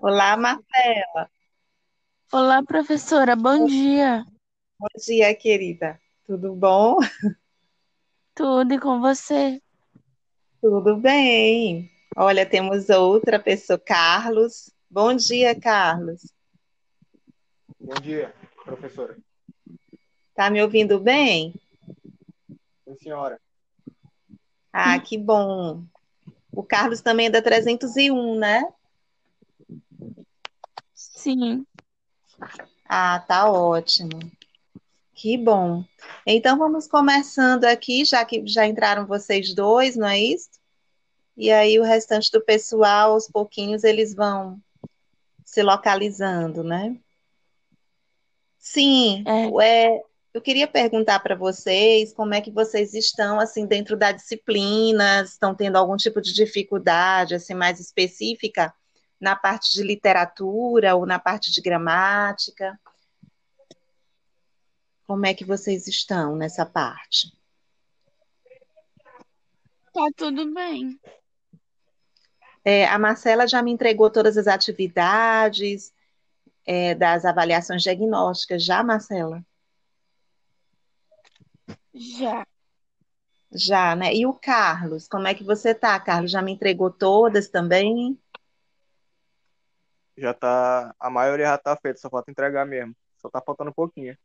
Olá, Marcela. Olá, professora, bom dia. Bom dia, querida. Tudo bom? Tudo e com você? Tudo bem. Olha, temos outra pessoa, Carlos. Bom dia, Carlos. Bom dia, professora. Tá me ouvindo bem? Sim, senhora. Ah, que bom. O Carlos também é da 301, né? Sim. Ah, tá ótimo. Que bom. Então vamos começando aqui, já que já entraram vocês dois, não é isso? E aí o restante do pessoal, aos pouquinhos, eles vão se localizando, né? Sim, É. é, eu queria perguntar para vocês como é que vocês estão assim dentro da disciplina, estão tendo algum tipo de dificuldade assim mais específica na parte de literatura ou na parte de gramática? Como é que vocês estão nessa parte? Tá tudo bem. É, a Marcela já me entregou todas as atividades, é, das avaliações diagnósticas, já, Marcela? Já. Já, né? E o Carlos, como é que você tá, Carlos? Já me entregou todas também? Já tá. A maioria já tá feita, só falta entregar mesmo. Só tá faltando um pouquinho.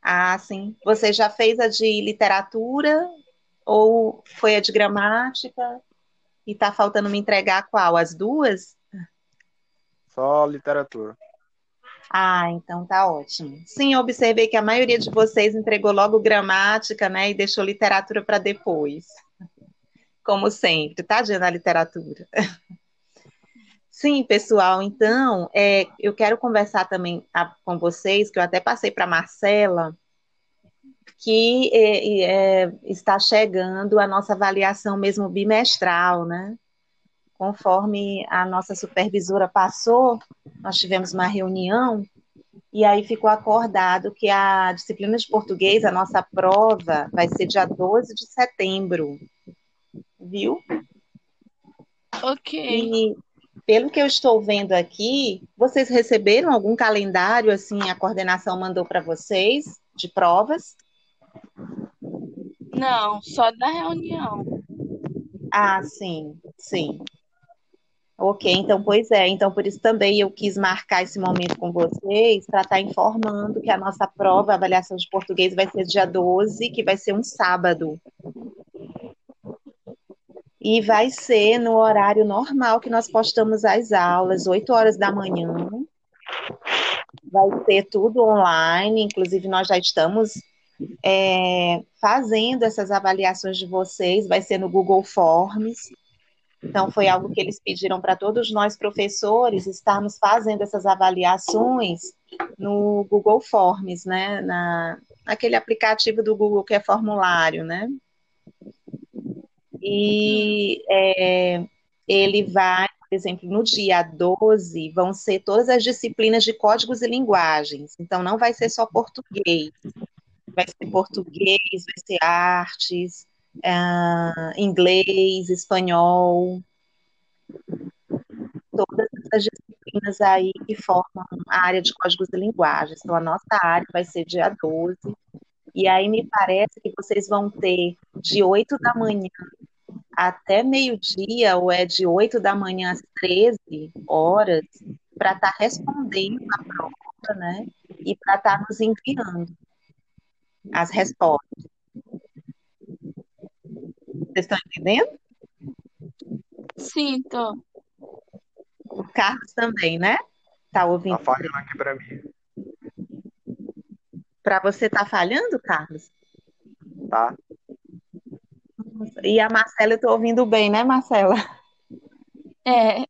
Ah, sim. Você já fez a de literatura ou foi a de gramática? E tá faltando me entregar qual? As duas? Só literatura. Ah, então tá ótimo. Sim, eu observei que a maioria de vocês entregou logo gramática, né, e deixou literatura para depois. Como sempre, tadinha na literatura. Sim, pessoal, então, é, eu quero conversar também ah, com vocês, que eu até passei para Marcela, que é, é, está chegando a nossa avaliação mesmo bimestral, né? Conforme a nossa supervisora passou, nós tivemos uma reunião e aí ficou acordado que a disciplina de português, a nossa prova, vai ser dia 12 de setembro, viu? Ok. E pelo que eu estou vendo aqui, vocês receberam algum calendário assim, a coordenação mandou para vocês de provas? Não, só da reunião. Ah, sim, sim. Ok, então, pois é. Então, por isso também eu quis marcar esse momento com vocês para estar informando que a nossa prova, avaliação de português, vai ser dia 12, que vai ser um sábado. E vai ser no horário normal que nós postamos as aulas, 8 horas da manhã. Vai ser tudo online, inclusive nós já estamos é, fazendo essas avaliações de vocês, vai ser no Google Forms. Então, foi algo que eles pediram para todos nós, professores, estarmos fazendo essas avaliações no Google Forms, né? Na, naquele aplicativo do Google que é formulário, né? E é, ele vai, por exemplo, no dia 12, vão ser todas as disciplinas de códigos e linguagens. Então, não vai ser só português. Vai ser português, vai ser artes, ah, inglês, espanhol, todas essas disciplinas aí que formam a área de códigos e linguagens. Então, a nossa área vai ser dia 12, e aí me parece que vocês vão ter de 8 da manhã até meio-dia, ou é de 8 da manhã às 13 horas, para estar respondendo a prova, né? E para estar nos enviando as respostas. Vocês estão entendendo? Sim, tô. O Carlos também, né? Tá ouvindo? Tá falhando aqui pra mim. Para você tá falhando, Carlos? Tá? E a Marcela, eu tô ouvindo bem, né, Marcela? É,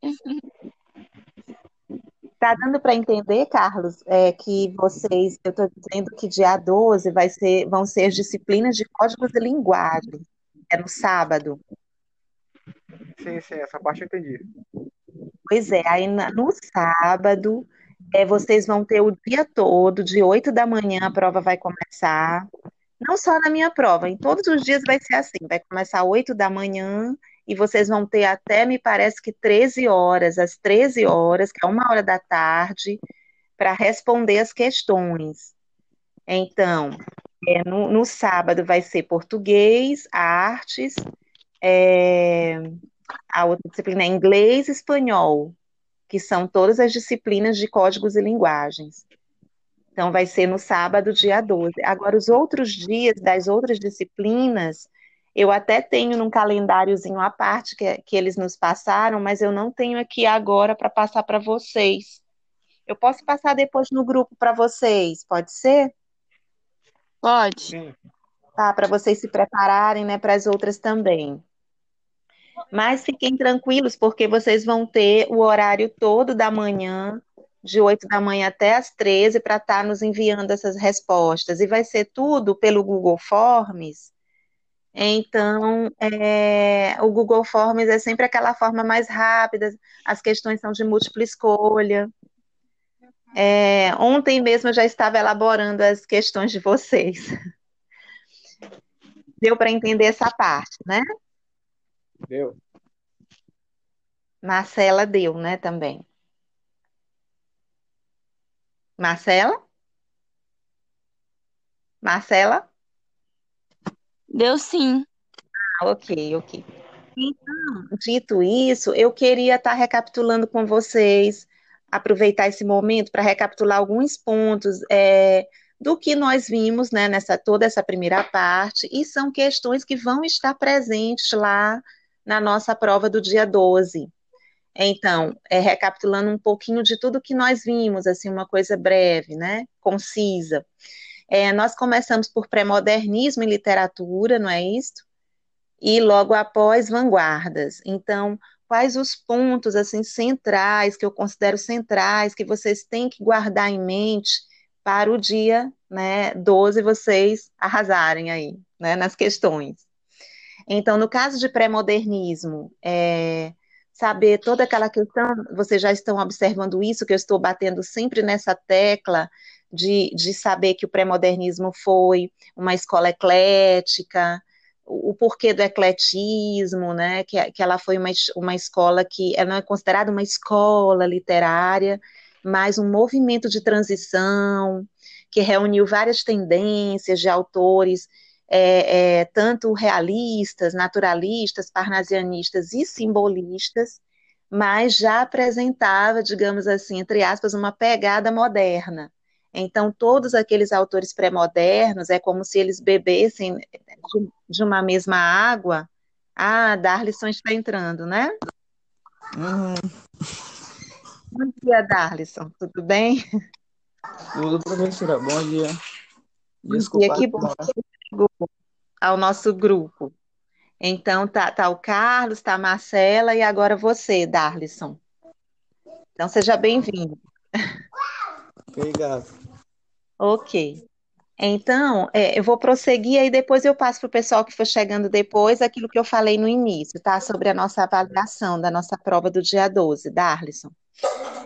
Tá dando para entender, Carlos, é, que vocês, eu estou dizendo que dia 12 vai ser, vão ser as disciplinas de códigos e linguagem. É no sábado. Sim, sim, essa parte eu entendi. Pois é, aí no sábado, é, vocês vão ter o dia todo, de 8 da manhã a prova vai começar. Não só na minha prova, em todos os dias vai ser assim, vai começar 8 da manhã e vocês vão ter até, me parece que 13 horas, às 13 horas, que é uma hora da tarde, para responder as questões. Então, é, no, no, sábado vai ser português, artes, é, a outra disciplina é inglês e espanhol, que são todas as disciplinas de códigos e linguagens. Então, vai ser no sábado, dia 12. Agora, os outros dias das outras disciplinas, eu até tenho num calendáriozinho à parte que, que eles nos passaram, mas eu não tenho aqui agora para passar para vocês. Eu posso passar depois no grupo para vocês, pode ser? Pode. Tá, para vocês se prepararem, né, para as outras também. Mas fiquem tranquilos, porque vocês vão ter o horário todo da manhã, de 8 da manhã até as 13, para estar tá nos enviando essas respostas. E vai ser tudo pelo Google Forms. Então, é, o Google Forms é sempre aquela forma mais rápida, as questões são de múltipla escolha. É, ontem mesmo eu já estava elaborando as questões de vocês. Deu para entender essa parte, né? Deu. Marcela deu, né, também. Marcela? Marcela? Deu sim. Ah, ok, ok. Então, dito isso, eu queria estar recapitulando com vocês aproveitar esse momento para recapitular alguns pontos é, do que nós vimos né, nessa toda essa primeira parte, e são questões que vão estar presentes lá na nossa prova do dia 12. Então, é, recapitulando um pouquinho de tudo que nós vimos, assim, uma coisa breve, né, concisa. É, nós começamos por pré-modernismo em literatura, não é isso? E logo após, vanguardas. Então, quais os pontos assim centrais que eu considero centrais que vocês têm que guardar em mente para o dia, né, 12 vocês arrasarem aí, né, nas questões. Então, no caso de pré-modernismo, é, saber toda aquela questão, vocês já estão observando isso, que eu estou batendo sempre nessa tecla de, de saber que o pré-modernismo foi uma escola eclética, o porquê do ecletismo, né, que, que ela foi uma, uma escola que ela não é considerada uma escola literária, mas um movimento de transição que reuniu várias tendências de autores, é, é, tanto realistas, naturalistas, parnasianistas e simbolistas, mas já apresentava, digamos assim, entre aspas, uma pegada moderna. Então, todos aqueles autores pré-modernos é como se eles bebessem de uma mesma água. Ah, Darlisson está entrando, né? Uhum. Bom dia, Darlisson. Tudo bem? Tudo, professora. Bom dia. Desculpa. Dia, que bom que ao nosso grupo. Então, tá, tá o Carlos, tá a Marcela e agora você, Darlisson. Então, seja bem-vindo. Obrigado. Ok. Então, é, eu vou prosseguir e depois eu passo para o pessoal que for chegando depois aquilo que eu falei no início, tá? Sobre a nossa avaliação da nossa prova do dia 12, Darlison.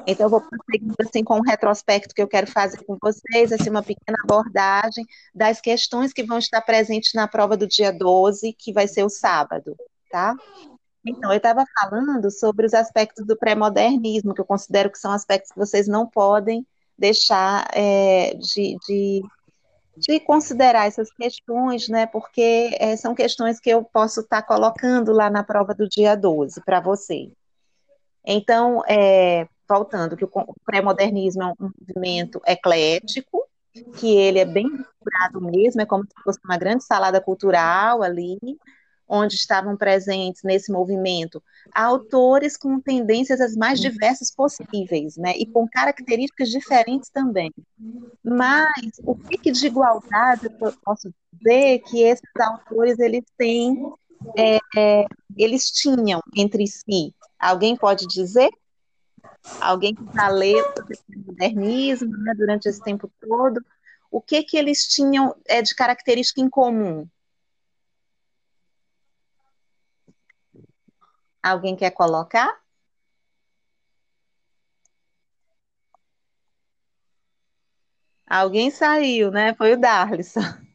Então, eu vou prosseguir assim, com um retrospecto que eu quero fazer com vocês, assim, uma pequena abordagem das questões que vão estar presentes na prova do dia 12, que vai ser o sábado, tá? Então, eu estava falando sobre os aspectos do pré-modernismo, que eu considero que são aspectos que vocês não podem deixar é, de, de, de, considerar essas questões, né? Porque é, são questões que eu posso estar tá colocando lá na prova do dia 12 para vocês. Então, é, voltando, que o pré-modernismo é um movimento eclético, que ele é bem curado mesmo, é como se fosse uma grande salada cultural ali, onde estavam presentes nesse movimento autores com tendências as mais diversas possíveis, né, e com características diferentes também. Mas o que de igualdade eu posso dizer que esses autores eles têm, é, é, eles tinham entre si? Alguém pode dizer? Alguém que já leu o modernismo né, durante esse tempo todo? O que que eles tinham é, de característica em comum? Alguém quer colocar? Alguém saiu, né? Foi o Darlisson.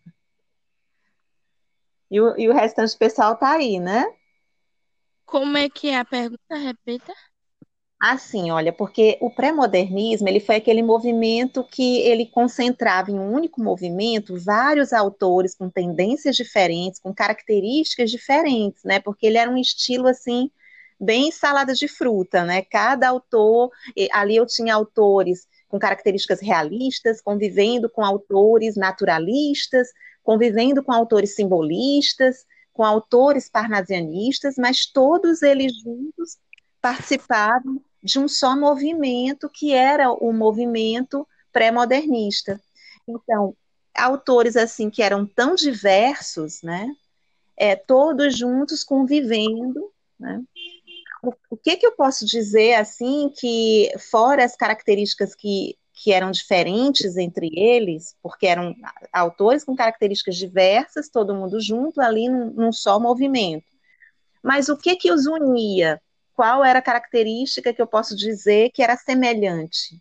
E o, e o restante do pessoal tá aí, né? Como é que é a pergunta? Repita. Assim, olha, porque o pré-modernismo, ele foi aquele movimento que ele concentrava em um único movimento vários autores com tendências diferentes, com características diferentes, né? Porque ele era um estilo assim bem salada de fruta, né? Cada autor, ali eu tinha autores com características realistas, convivendo com autores naturalistas, convivendo com autores simbolistas, com autores parnasianistas, mas todos eles juntos participavam de um só movimento, que era o movimento pré-modernista. Então, autores assim que eram tão diversos, né, é, todos juntos convivendo, né, o, que que eu posso dizer assim que fora as características que que eram diferentes entre eles, porque eram autores com características diversas, todo mundo junto ali num, num só movimento. Mas o que que os unia? qual era a característica que eu posso dizer que era semelhante?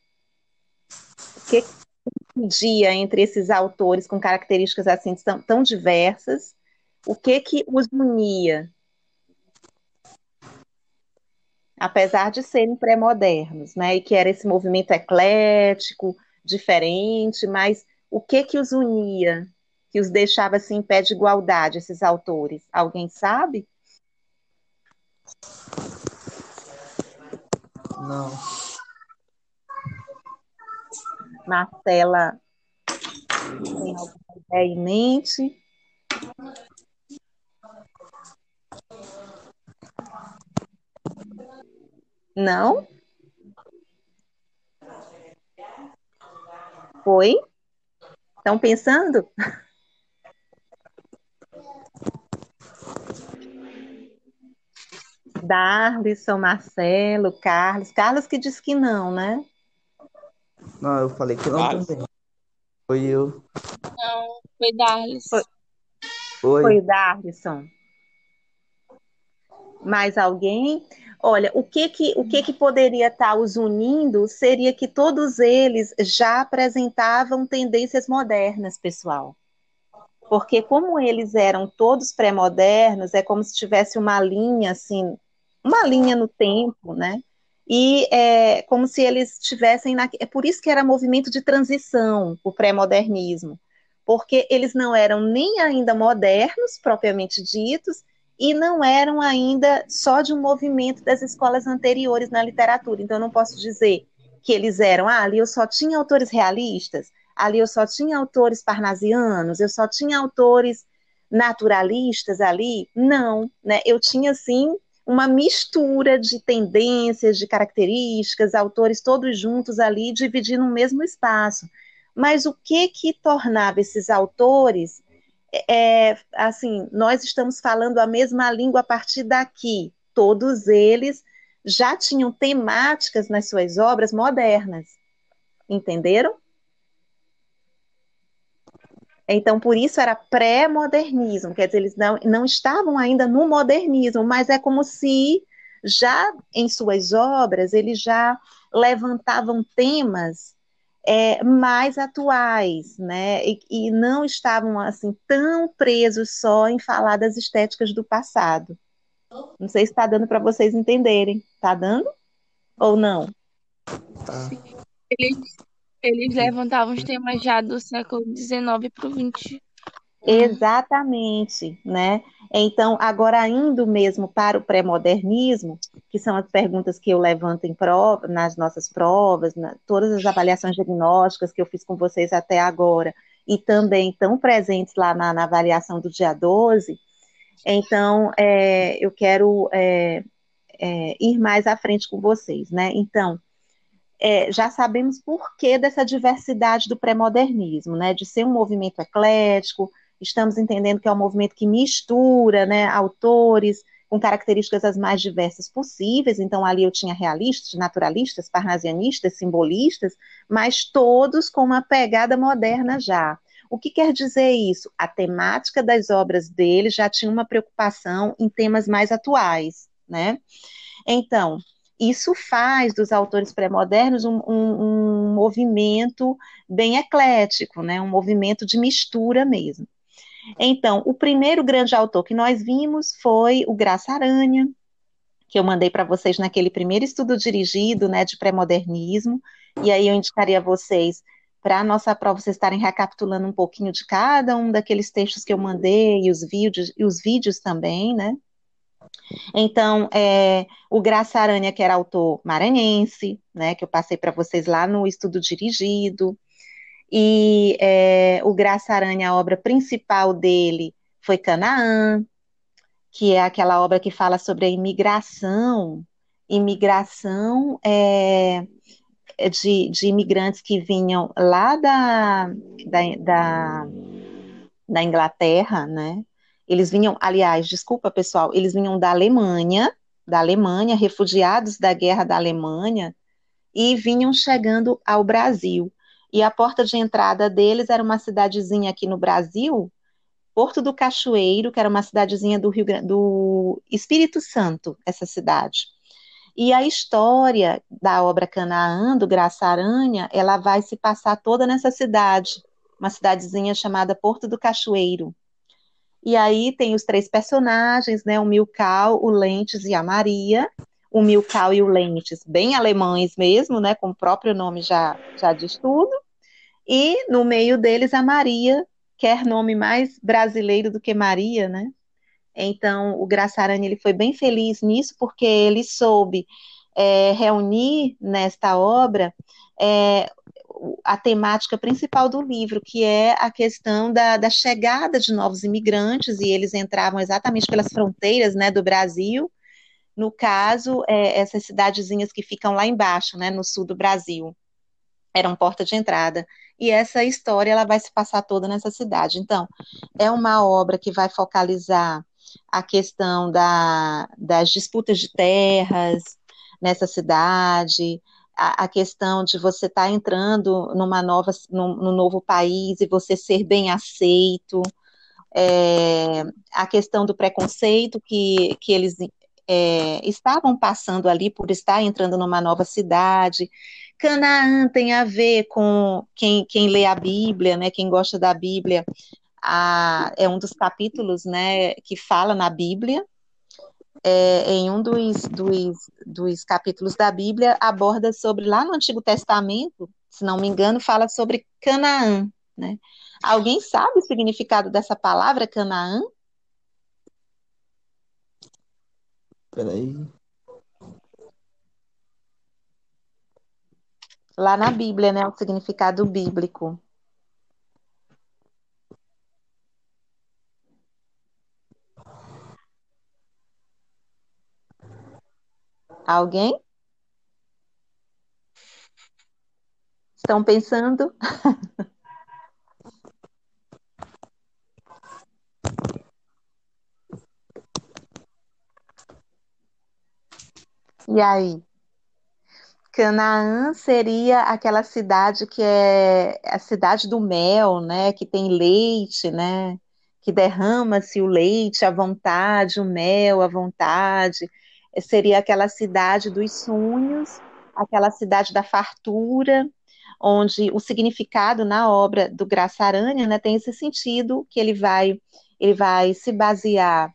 O que dia entre esses autores com características assim tão, tão diversas? O que que os unia? Apesar de serem pré-modernos, né? E que era esse movimento eclético, diferente, mas o que que os unia? Que os deixava assim em pé de igualdade, esses autores? Alguém sabe? Não. Marcela tem alguma ideia em mente? Não? Foi? Estão pensando? Darlison, Marcelo, Carlos. Carlos que disse que não, né? Não, eu falei que não Carlos. também. Foi eu. Não, foi Darlis. Foi. Foi. Foi Darlison. Mais alguém? Olha, o que que, o que que poderia estar os unindo seria que todos eles já apresentavam tendências modernas, pessoal. Porque como eles eram todos pré-modernos, é como se tivesse uma linha assim uma linha no tempo, né? E é como se eles estivessem na... É por isso que era movimento de transição, o pré-modernismo, porque eles não eram nem ainda modernos, propriamente ditos, e não eram ainda só de um movimento das escolas anteriores na literatura. Então, eu não posso dizer que eles eram, ah, ali eu só tinha autores realistas, ali eu só tinha autores parnasianos, eu só tinha autores naturalistas ali. Não, né? Eu tinha, sim, uma mistura de tendências, de características, autores todos juntos ali, dividindo o mesmo espaço. Mas o que que tornava esses autores, é, assim, nós estamos falando a mesma língua a partir daqui, todos eles já tinham temáticas nas suas obras modernas, entenderam? Então, por isso era pré-modernismo, quer dizer, eles não, não estavam ainda no modernismo, mas é como se já em suas obras eles já levantavam temas é, mais atuais, né? E, e, não estavam assim tão presos só em falar das estéticas do passado. Não sei se está dando para vocês entenderem. Está dando ou não? Tá. Eles, eles levantavam os temas já do século XIX para o XX. Exatamente, né? Então, agora indo mesmo para o pré-modernismo, que são as perguntas que eu levanto em prova, nas nossas provas, na, todas as avaliações diagnósticas que eu fiz com vocês até agora, e também estão presentes lá na, na avaliação do dia 12, então é, eu quero é, é, ir mais à frente com vocês, né? Então, é, já sabemos por que dessa diversidade do pré-modernismo, né, de ser um movimento eclético, estamos entendendo que é um movimento que mistura né, autores com características as mais diversas possíveis, então ali eu tinha realistas, naturalistas, parnasianistas, simbolistas, mas todos com uma pegada moderna já. O que quer dizer isso? A temática das obras dele já tinha uma preocupação em temas mais atuais, né? Então, isso faz dos autores pré-modernos um, um, um, movimento bem eclético, né? um movimento de mistura mesmo. Então, o primeiro grande autor que nós vimos foi o Graça Aranha, que eu mandei para vocês naquele primeiro estudo dirigido, né, de pré-modernismo, e aí eu indicaria a vocês para a nossa prova vocês estarem recapitulando um pouquinho de cada um daqueles textos que eu mandei e os vídeos, e os vídeos também, né? Então, é, o Graça Aranha, que era autor maranhense, né, que eu passei para vocês lá no estudo dirigido, e é, o Graça Aranha, a obra principal dele foi Canaã, que é aquela obra que fala sobre a imigração, imigração é, é de, de imigrantes que vinham lá da, da, da, da Inglaterra, né? Eles vinham, aliás, desculpa pessoal, eles vinham da Alemanha, da Alemanha, refugiados da guerra da Alemanha, e vinham chegando ao Brasil. E a porta de entrada deles era uma cidadezinha aqui no Brasil, Porto do Cachoeiro, que era uma cidadezinha do, Rio, do Espírito Santo, essa cidade. E a história da obra Canaã, do Graça Aranha, ela vai se passar toda nessa cidade, uma cidadezinha chamada Porto do Cachoeiro. E aí tem os três personagens, né? O Milcal, o Lentes e a Maria. O Milcal e o Lentes, bem alemães mesmo, né? Como o próprio nome já, já diz tudo. E no meio deles a Maria, quer nome mais brasileiro do que Maria, né? Então o Graçarani ele foi bem feliz nisso porque ele soube é, reunir nesta obra é, a temática principal do livro, que é a questão da, da chegada de novos imigrantes, e eles entravam exatamente pelas fronteiras né, do Brasil, no caso, é, essas cidadezinhas que ficam lá embaixo, né, no sul do Brasil, eram porta de entrada. E essa história ela vai se passar toda nessa cidade. Então, é uma obra que vai focalizar a questão da, das disputas de terras nessa cidade, a, a questão de você estar tá entrando numa nova, num, num, novo país e você ser bem aceito, é, a questão do preconceito que, que eles é, estavam passando ali por estar entrando numa nova cidade. Canaã tem a ver com quem, quem lê a Bíblia, né, quem gosta da Bíblia, a, é um dos capítulos né, que fala na Bíblia, é, em um dos, dos, dos capítulos da Bíblia, aborda sobre, lá no Antigo Testamento, se não me engano, fala sobre Canaã. Né? Alguém sabe o significado dessa palavra Canaã? Peraí. Lá na Bíblia, né? O significado bíblico. Alguém? Estão pensando? E aí? Canaã seria aquela cidade que é a cidade do mel, né? Que tem leite, né? Que derrama-se o leite à vontade, o mel à vontade seria aquela cidade dos sonhos, aquela cidade da fartura, onde o significado na obra do Graça Aranha né, tem esse sentido que ele vai ele vai se basear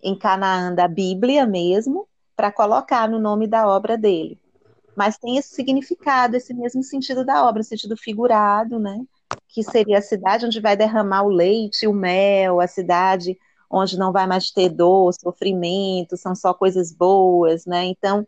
em Canaã da Bíblia mesmo para colocar no nome da obra dele. Mas tem esse significado, esse mesmo sentido da obra, sentido figurado, né? Que seria a cidade onde vai derramar o leite, o mel, a cidade onde não vai mais ter dor, sofrimento, são só coisas boas, né? Então,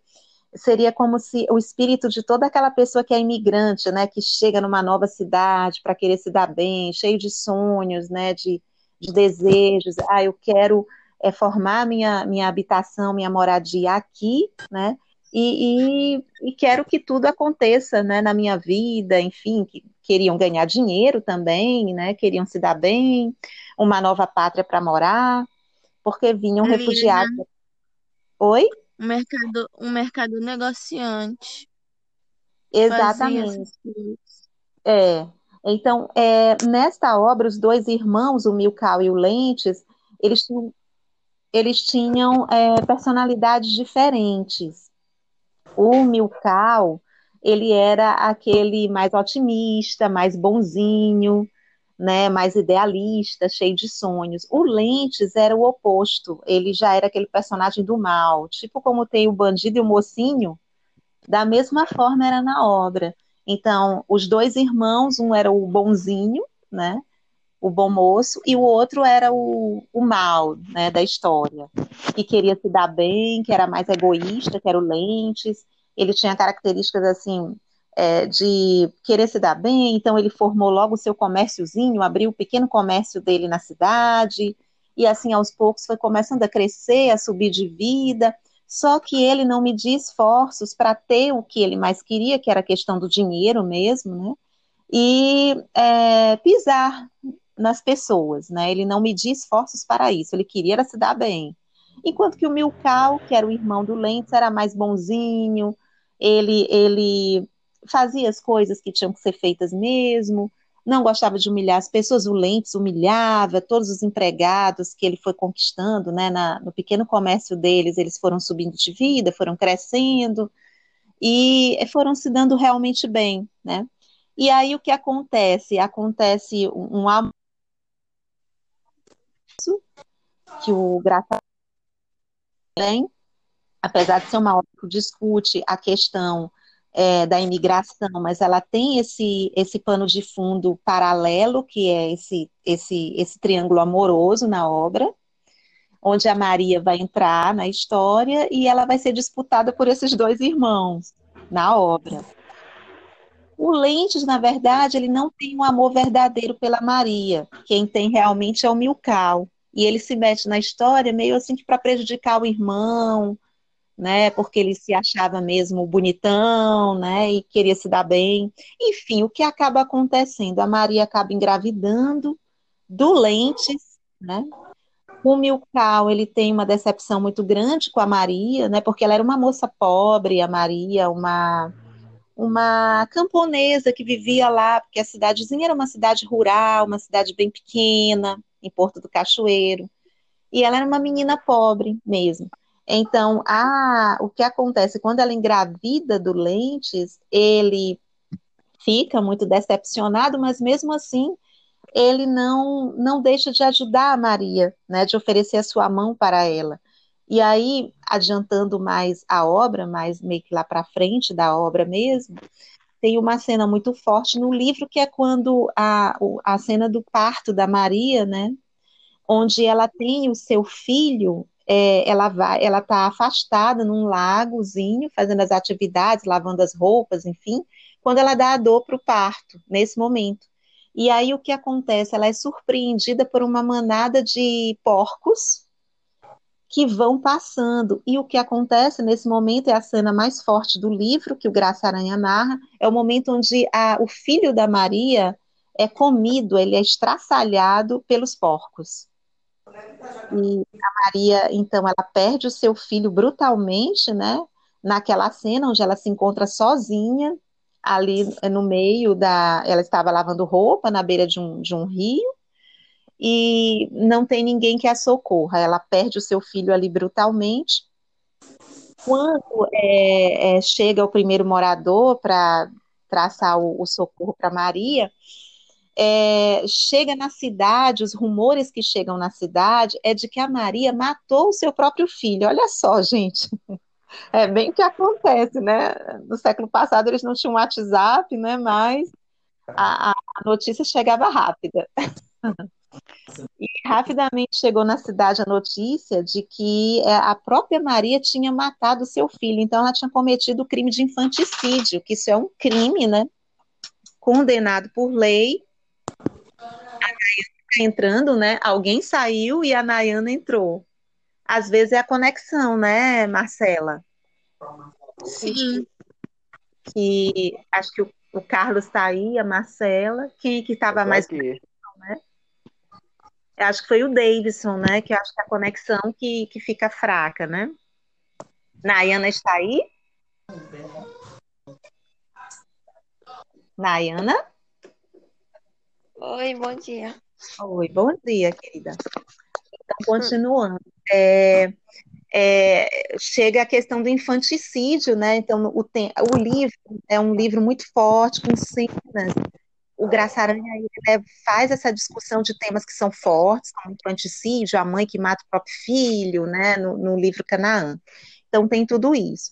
seria como se o espírito de toda aquela pessoa que é imigrante, né, que chega numa nova cidade para querer se dar bem, cheio de sonhos, né, de, de desejos, ah, eu quero é, formar minha, minha habitação, minha moradia aqui, né, e, e, e, quero que tudo aconteça, né, na minha vida, enfim, que queriam ganhar dinheiro também, né, queriam se dar bem, uma nova pátria para morar, porque vinham Ali, refugiados. né? Oi? Um mercado, um mercado negociante. Exatamente. É. Então, é, nesta obra, os dois irmãos, o Milcal e o Lentes, eles tinham, eles tinham é, personalidades diferentes. O Milcal, ele era aquele mais otimista, mais bonzinho, né, mais idealista, cheio de sonhos. O Lentes era o oposto, ele já era aquele personagem do mal, tipo como tem o bandido e o mocinho, da mesma forma era na obra. Então, os dois irmãos, um era o bonzinho, né, o bom moço, e o outro era o, o mal, né, da história, que queria se dar bem, que era mais egoísta, que era o Lentes, ele tinha características, assim, é, de querer se dar bem, então ele formou logo o seu comérciozinho, abriu o pequeno comércio dele na cidade, e assim aos poucos foi começando a crescer, a subir de vida, só que ele não media esforços para ter o que ele mais queria, que era a questão do dinheiro mesmo, né? E é, pisar nas pessoas, né? Ele não media esforços para isso, ele queria se dar bem. Enquanto que o Milcal, que era o irmão do Lentz, era mais bonzinho, ele, ele fazia as coisas que tinham que ser feitas mesmo, não gostava de humilhar as pessoas, o Lentz humilhava todos os empregados que ele foi conquistando, né, na, no pequeno comércio deles, eles foram subindo de vida, foram crescendo, e foram se dando realmente bem, né, e aí o que acontece? Acontece um, um que o Graça tem, apesar de ser uma obra que discute a questão é, da imigração, mas ela tem esse, esse pano de fundo paralelo, que é esse, esse, esse triângulo amoroso na obra, onde a Maria vai entrar na história e ela vai ser disputada por esses dois irmãos na obra. O Lentes, na verdade, ele não tem um amor verdadeiro pela Maria. Quem tem realmente é o Milcal. E ele se mete na história meio assim que para prejudicar o irmão, né? Porque ele se achava mesmo bonitão, né? E queria se dar bem. Enfim, o que acaba acontecendo? A Maria acaba engravidando do Lentes, né? O Milcal, ele tem uma decepção muito grande com a Maria, né? Porque ela era uma moça pobre, a Maria, uma uma camponesa que vivia lá, porque a cidadezinha era uma cidade rural, uma cidade bem pequena, em Porto do Cachoeiro. E ela era uma menina pobre mesmo. Então, a, o que acontece quando ela engravida do Lentes, ele fica muito decepcionado, mas mesmo assim ele não não deixa de ajudar a Maria, né, de oferecer a sua mão para ela. E aí, adiantando mais a obra, mais meio que lá para frente da obra mesmo, tem uma cena muito forte no livro que é quando a, a cena do parto da Maria, né, onde ela tem o seu filho é, ela vai, ela está afastada num lagozinho, fazendo as atividades, lavando as roupas, enfim, quando ela dá a dor para o parto, nesse momento. E aí o que acontece? Ela é surpreendida por uma manada de porcos que vão passando. E o que acontece nesse momento é a cena mais forte do livro que o Graça Aranha narra, é o momento onde a, o filho da Maria é comido, ele é estraçalhado pelos porcos. E a Maria, então, ela perde o seu filho brutalmente, né? Naquela cena onde ela se encontra sozinha, ali no meio da. Ela estava lavando roupa na beira de um, de um rio, e não tem ninguém que a socorra. Ela perde o seu filho ali brutalmente. Quando é, é, chega o primeiro morador para traçar o, o socorro para Maria, é, chega na cidade, os rumores que chegam na cidade é de que a Maria matou o seu próprio filho. Olha só, gente. É bem que acontece, né? No século passado eles não tinham WhatsApp, né? Mas a, a notícia chegava rápida. E rapidamente chegou na cidade a notícia de que é, a própria Maria tinha matado seu filho, então ela tinha cometido o crime de infanticídio, que isso é um crime, né? Condenado por lei entrando, né? Alguém saiu e a Nayana entrou. Às vezes é a conexão, né, Marcela? Sim. Que acho que o, o Carlos está aí, a Marcela. Quem que estava mais aqui. Eu acho que foi o Davidson, né? Que eu acho que é a conexão que, que fica fraca, né? Nayana está aí? Nayana? Oi, bom dia. Oi, bom dia, querida. Então, continuando. É, é, chega a questão do infanticídio, né? Então, o, tem, o livro é um livro muito forte, com cenas o Graça Aranha ele faz essa discussão de temas que são fortes, como infanticídio, a mãe que mata o próprio filho, né, no, no livro Canaã. Então tem tudo isso.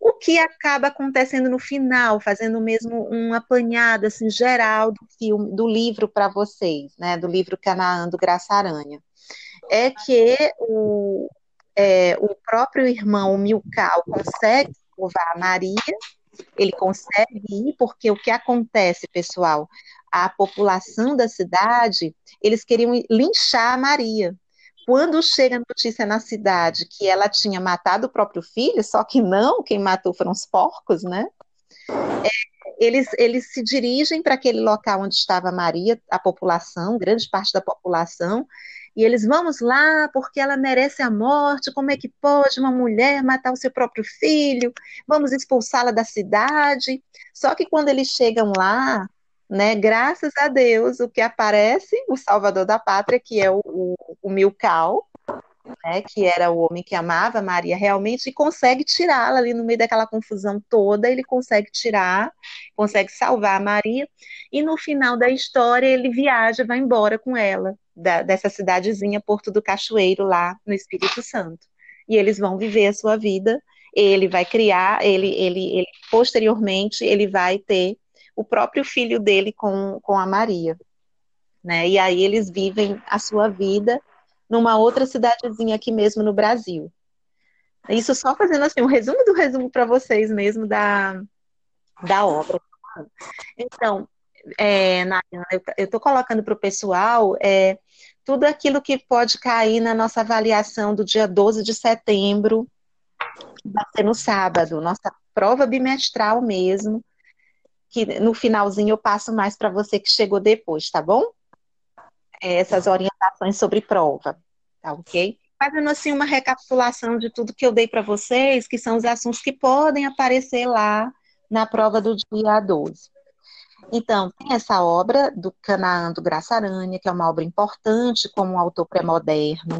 O que acaba acontecendo no final, fazendo mesmo um apanhado assim, geral do filme, do livro para vocês, né, do livro Canaã do Graça Aranha, é que o, é, o próprio irmão Milcal consegue salvar a Maria ele consegue ir, porque o que acontece, pessoal? A população da cidade, eles queriam linchar a Maria. Quando chega a notícia na cidade que ela tinha matado o próprio filho, só que não, quem matou foram os porcos, né? É, eles, eles se dirigem para aquele local onde estava Maria, a população, grande parte da população, e eles, vamos lá, porque ela merece a morte, como é que pode uma mulher matar o seu próprio filho? Vamos expulsá-la da cidade. Só que quando eles chegam lá, né, graças a Deus, o que aparece, o salvador da pátria, que é o, o, o Milcal, né, que era o homem que amava Maria realmente, e consegue tirá-la ali no meio daquela confusão toda, ele consegue tirar, consegue salvar Maria, e no final da história ele viaja, vai embora com ela, da, dessa cidadezinha Porto do Cachoeiro, lá no Espírito Santo. E eles vão viver a sua vida, ele vai criar, ele, ele, ele posteriormente, ele vai ter o próprio filho dele com, com a Maria. Né? E aí eles vivem a sua vida numa outra cidadezinha aqui mesmo no Brasil. Isso só fazendo assim um resumo do resumo para vocês mesmo da, da obra. Então, é, eu estou colocando para o pessoal é, tudo aquilo que pode cair na nossa avaliação do dia 12 de setembro, que vai ser no sábado, nossa prova bimestral mesmo, que no finalzinho eu passo mais para você que chegou depois, tá bom? Essas orientações sobre prova, tá ok? Fazendo assim uma recapitulação de tudo que eu dei para vocês, que são os assuntos que podem aparecer lá na prova do dia 12. Então, tem essa obra do Canaã do Graça Aranha, que é uma obra importante como um autor pré-moderno.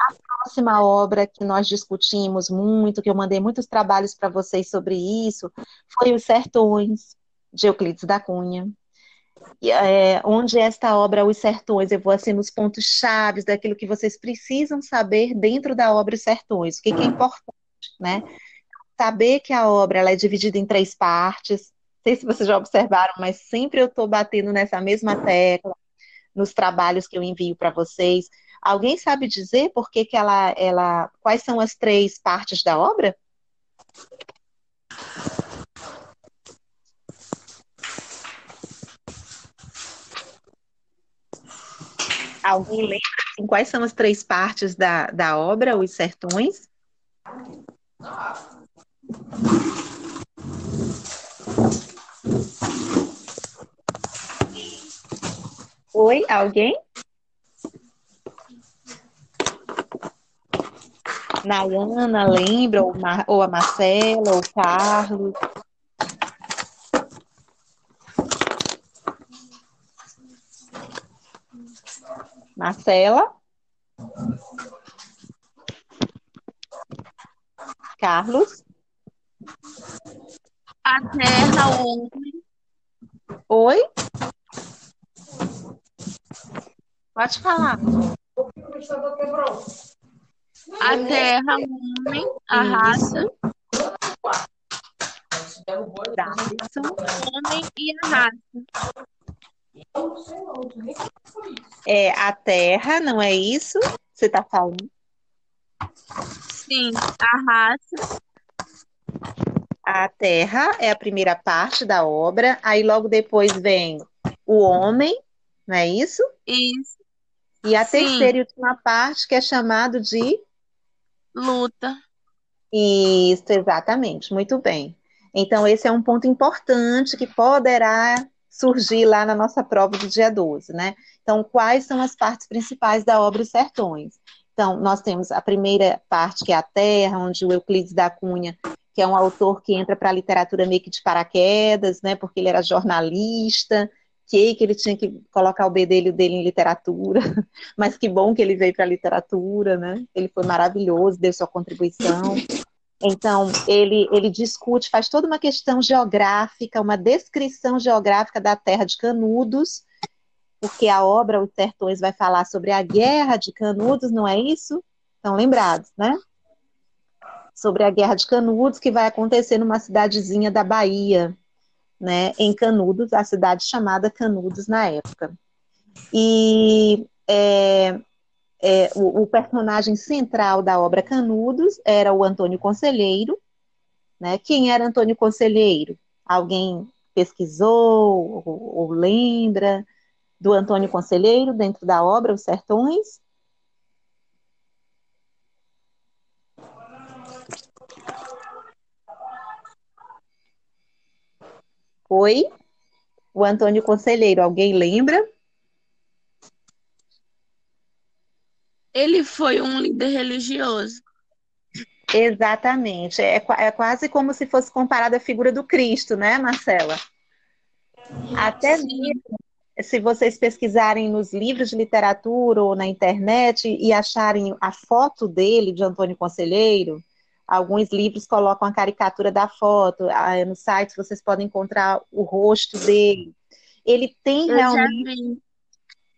A próxima obra que nós discutimos muito, que eu mandei muitos trabalhos para vocês sobre isso, foi Os Sertões, de Euclides da Cunha é, onde esta obra Os Sertões, eu vou assim nos pontos chaves daquilo que vocês precisam saber dentro da obra Os Sertões, o que, que é importante, né? Saber que a obra ela é dividida em três partes, não sei se vocês já observaram, mas sempre eu estou batendo nessa mesma tecla nos trabalhos que eu envio para vocês. Alguém sabe dizer por que, que ela, ela, quais são as três partes da obra? Alguém lembra assim, quais são as três partes da, da obra, Os Sertões? Oi, alguém? Nayana lembra, ou, Mar, ou a Marcela, ou o Carlos? Marcela. Carlos. A terra, o homem. Oi? Pode falar. A terra, o homem, a raça. O homem e a raça. É a Terra, não é isso? Você está falando? Sim, a raça. A Terra é a primeira parte da obra, aí logo depois vem o homem, não é isso? Isso. E a Sim. terceira e última parte que é chamado de luta. Isso, exatamente, muito bem. Então, esse é um ponto importante que poderá surgir lá na nossa prova do dia 12, né? Então, quais são as partes principais da obra Os Sertões? Então, nós temos a primeira parte, que é a Terra, onde o Euclides da Cunha, que é um autor que entra para a literatura meio que de paraquedas, né? Porque ele era jornalista, que, ele tinha que colocar o bedelho dele em literatura, mas que bom que ele veio para a literatura, né? Ele foi maravilhoso, deu sua contribuição. Então, ele, ele discute, faz toda uma questão geográfica, uma descrição geográfica da terra de Canudos, porque a obra Os Sertões vai falar sobre a guerra de Canudos, não é isso? Estão lembrados, né? Sobre a guerra de Canudos, que vai acontecer numa cidadezinha da Bahia, né? Em Canudos, a cidade chamada Canudos na época. E é, é, o, o, personagem central da obra Canudos era o Antônio Conselheiro. Né? Quem era Antônio Conselheiro? Alguém pesquisou ou, ou lembra do Antônio Conselheiro dentro da obra Os Sertões? Oi? O Antônio Conselheiro, alguém lembra? Ele foi um líder religioso. Exatamente. É, é quase como se fosse comparada à figura do Cristo, né, Marcela? Até mesmo se vocês pesquisarem nos livros de literatura ou na internet e acharem a foto dele, de Antônio Conselheiro, alguns livros colocam a caricatura da foto, no site vocês podem encontrar o rosto dele. Ele tem Eu realmente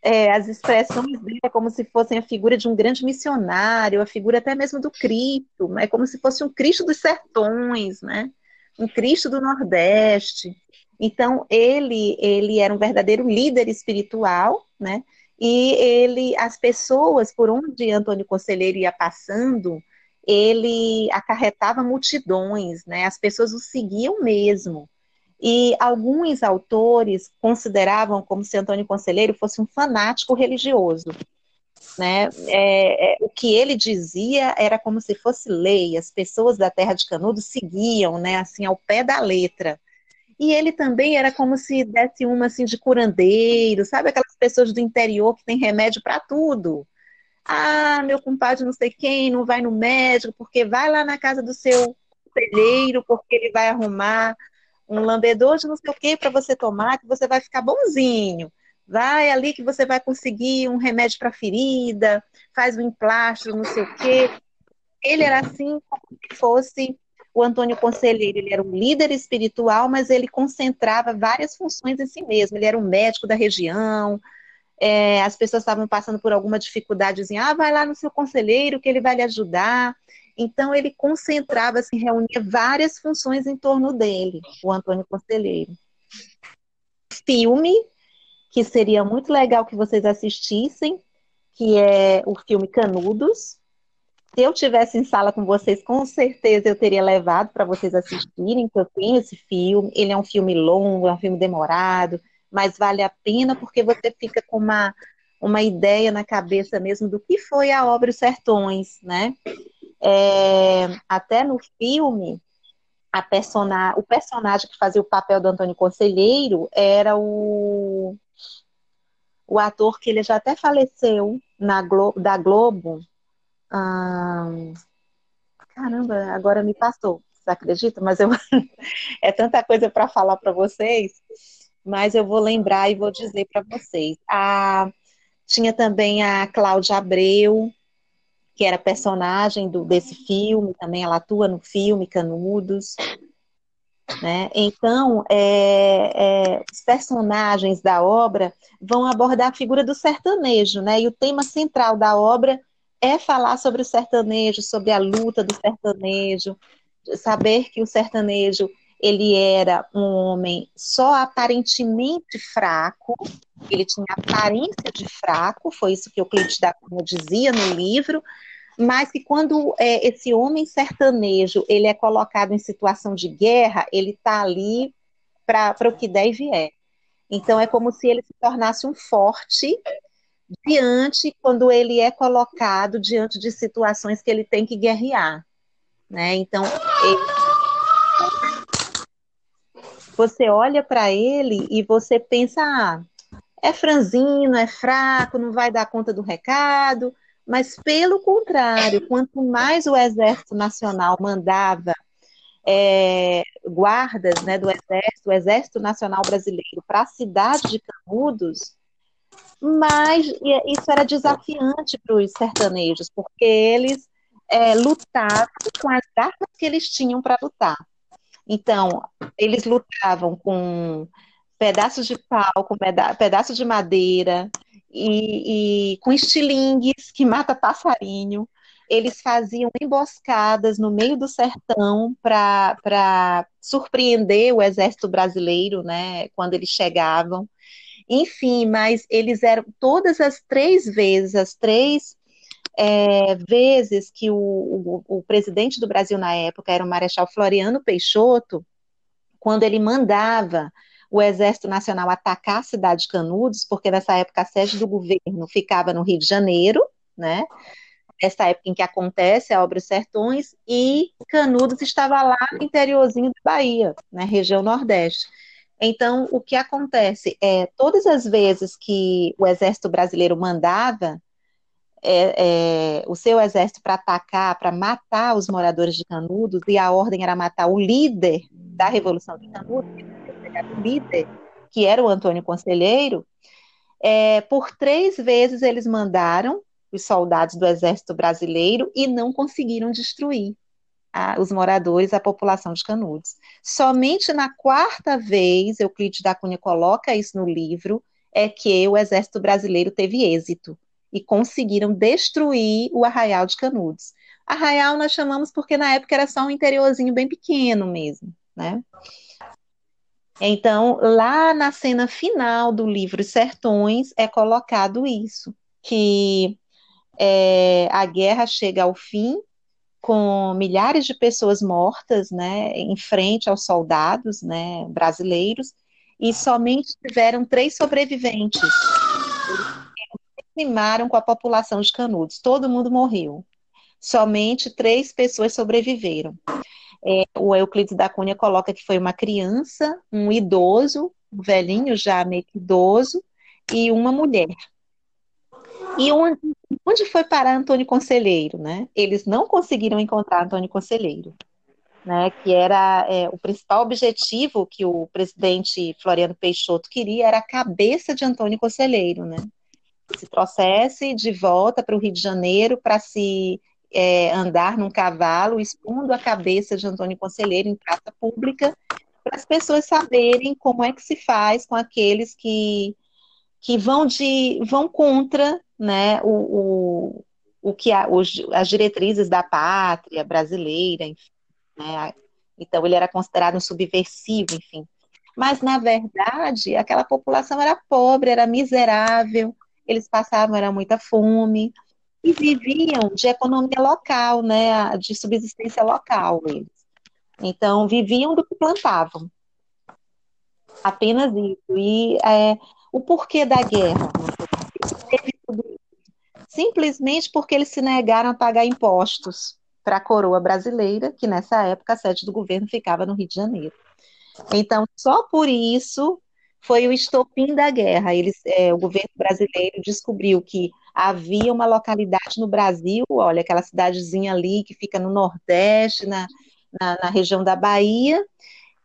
é, as expressões dele é como se fossem a figura de um grande missionário, a figura até mesmo do Cristo, é como se fosse um Cristo dos sertões, né? Um Cristo do Nordeste. Então ele ele era um verdadeiro líder espiritual, né? E ele, as pessoas por onde Antônio Conselheiro ia passando, ele acarretava multidões, né? As pessoas o seguiam mesmo. E alguns autores consideravam como se Antônio Conselheiro fosse um fanático religioso. Né? É, é, o que ele dizia era como se fosse lei, as pessoas da Terra de Canudos seguiam, né, assim, ao pé da letra. E ele também era como se desse uma assim de curandeiro, sabe aquelas pessoas do interior que tem remédio para tudo. Ah, meu compadre não sei quem não vai no médico porque vai lá na casa do seu conselheiro porque ele vai arrumar um lambedor de não sei o que para você tomar, que você vai ficar bonzinho. Vai ali que você vai conseguir um remédio para ferida, faz um emplastro, não sei o quê. Ele era assim como se fosse o Antônio Conselheiro. Ele era um líder espiritual, mas ele concentrava várias funções em si mesmo. Ele era um médico da região. É, as pessoas estavam passando por alguma dificuldade, diziam, ah, vai lá no seu conselheiro que ele vai lhe ajudar. Então, ele concentrava, assim, reunia várias funções em torno dele, o Antônio Conselheiro. Filme, que seria muito legal que vocês assistissem, que é o filme Canudos. Se eu tivesse em sala com vocês, com certeza eu teria levado para vocês assistirem, que eu tenho esse filme. Ele é um filme longo, é um filme demorado, mas vale a pena porque você fica com uma, uma ideia na cabeça mesmo do que foi a obra Os Sertões, né? É, até no filme, o personagem que fazia o papel do Antônio Conselheiro era o, o ator que ele já até faleceu na Globo, da Globo. Hum, caramba, agora me passou. Você acredita? Mas eu é tanta coisa para falar para vocês, mas eu vou lembrar e vou dizer para vocês. A, tinha também a Cláudia Abreu, que era personagem do, desse filme, também ela atua no filme Canudos. Né? Então, é, é, os personagens da obra vão abordar a figura do sertanejo, né? e o tema central da obra é falar sobre o sertanejo, sobre a luta do sertanejo, saber que o sertanejo ele era um homem só aparentemente fraco, ele tinha aparência de fraco, foi isso que Euclides da Cunha dizia no livro, mas que quando é, esse homem sertanejo ele é colocado em situação de guerra, ele está ali para o que der e vier. Então é como se ele se tornasse um forte diante quando ele é colocado diante de situações que ele tem que guerrear, né? Então ele você olha para ele e você pensa, ah, é franzino, é fraco, não vai dar conta do recado, mas pelo contrário, quanto mais o Exército Nacional mandava é, guardas né, do Exército, o Exército Nacional Brasileiro, para a cidade de Canudos, mais isso era desafiante para os sertanejos, porque eles é, lutavam com as armas que eles tinham para lutar. Então, eles lutavam com pedaços de pau, com peda pedaços de madeira e, e com estilingues que mata passarinho. Eles faziam emboscadas no meio do sertão para surpreender o exército brasileiro, né, quando eles chegavam. Enfim, mas eles eram todas as três vezes, as três é, vezes que o, o, o, presidente do Brasil na época era o Marechal Floriano Peixoto, quando ele mandava o Exército Nacional atacar a cidade de Canudos, porque nessa época a sede do governo ficava no Rio de Janeiro, né? Essa época em que acontece a obra Os Sertões, e Canudos estava lá no interiorzinho da Bahia, né, região Nordeste. Então, o que acontece é, todas as vezes que o exército brasileiro mandava é, é, o seu exército para atacar, para matar os moradores de Canudos, e a ordem era matar o líder da Revolução de Canudos, o líder, que era o Antônio Conselheiro, é, por três vezes eles mandaram os soldados do exército brasileiro e não conseguiram destruir a, os moradores, a população de Canudos. Somente na quarta vez, Euclides da Cunha coloca isso no livro, é que o exército brasileiro teve êxito e conseguiram destruir o Arraial de Canudos. Arraial nós chamamos porque na época era só um interiorzinho bem pequeno mesmo, né? Então, lá na cena final do livro Sertões é colocado isso, que é, a guerra chega ao fim com milhares de pessoas mortas, né, em frente aos soldados, né, brasileiros, e somente tiveram três sobreviventes aproximaram com a população de Canudos. Todo mundo morreu. Somente três pessoas sobreviveram. É, o Euclides da Cunha coloca que foi uma criança, um idoso, um velhinho já meio que idoso, e uma mulher. E onde, onde foi parar Antônio Conselheiro, né? Eles não conseguiram encontrar Antônio Conselheiro, né? Que era é, o principal objetivo que o presidente Floriano Peixoto queria era a cabeça de Antônio Conselheiro, né? Se trouxesse de volta para o Rio de Janeiro para se é, andar num cavalo, expondo a cabeça de Antônio Conselheiro em praça pública, para as pessoas saberem como é que se faz com aqueles que, que vão, de, vão contra né, o, o, o que a, as diretrizes da pátria brasileira, enfim, né, então ele era considerado um subversivo, enfim. Mas, na verdade, aquela população era pobre, era miserável, eles passavam era muita fome e viviam de economia local, né, de subsistência local eles. Então viviam do que plantavam. Apenas isso. E é, o porquê da guerra? Simplesmente porque eles se negaram a pagar impostos para a coroa brasileira, que nessa época a sede do governo ficava no Rio de Janeiro. Então, só por isso foi o estopim da guerra. Eles, é, o governo brasileiro descobriu que havia uma localidade no Brasil, olha, aquela cidadezinha ali que fica no Nordeste, na, na, na região da Bahia,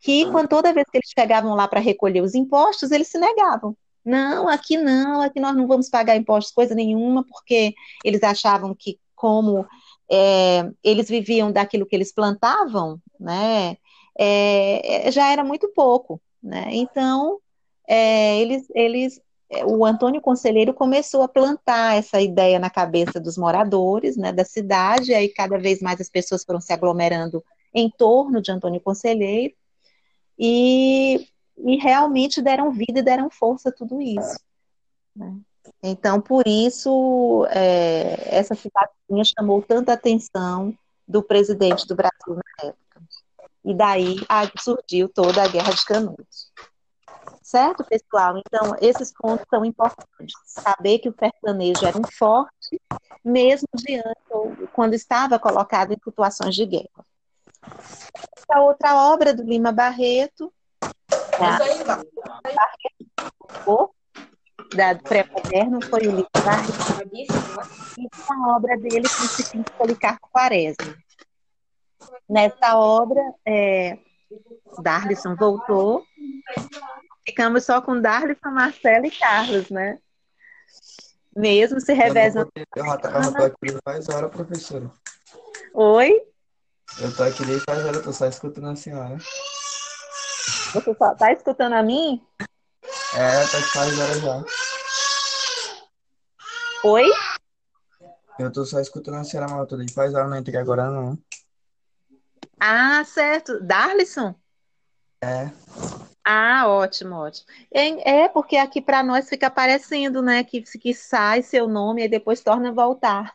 que ah. quando toda vez que eles chegavam lá para recolher os impostos, eles se negavam. Não, aqui não, aqui nós não vamos pagar impostos, coisa nenhuma, porque eles achavam que, como é, eles viviam daquilo que eles plantavam, né, é, já era muito pouco. Né? Então, é, eles, eles, é, o Antônio Conselheiro começou a plantar essa ideia na cabeça dos moradores né, da cidade, aí cada vez mais as pessoas foram se aglomerando em torno de Antônio Conselheiro, e, e realmente deram vida e deram força a tudo isso. Né? Então, por isso, é, essa cidadezinha chamou tanta atenção do presidente do Brasil na época. E daí surgiu toda a Guerra de Canudos. Certo, pessoal? Então, esses pontos são importantes. Saber que o sertanejo era um forte, mesmo diante, ou quando estava colocado em situações de guerra. A outra obra do Lima Barreto, tá? Barreto da pré-moderno foi o Lima Barreto, e a obra dele, Principinho Policarpo Quaresma. Nessa obra, é, Darlison voltou Ficamos só com Darlison, Marcelo e Carlos, né? Mesmo se revezando. Eu já aqui faz hora, professora. Oi? Eu tô aqui desde faz hora, eu tô só escutando a senhora. Você só tá escutando a mim? É, tá faz hora já. Oi? Eu tô só escutando a senhora, mas eu tô desde faz hora, não entrei agora não. Ah, certo. Darlison? É, Ah, ótimo, ótimo. É, é porque aqui para nós fica aparecendo, né? Que, que sai seu nome e depois torna a voltar.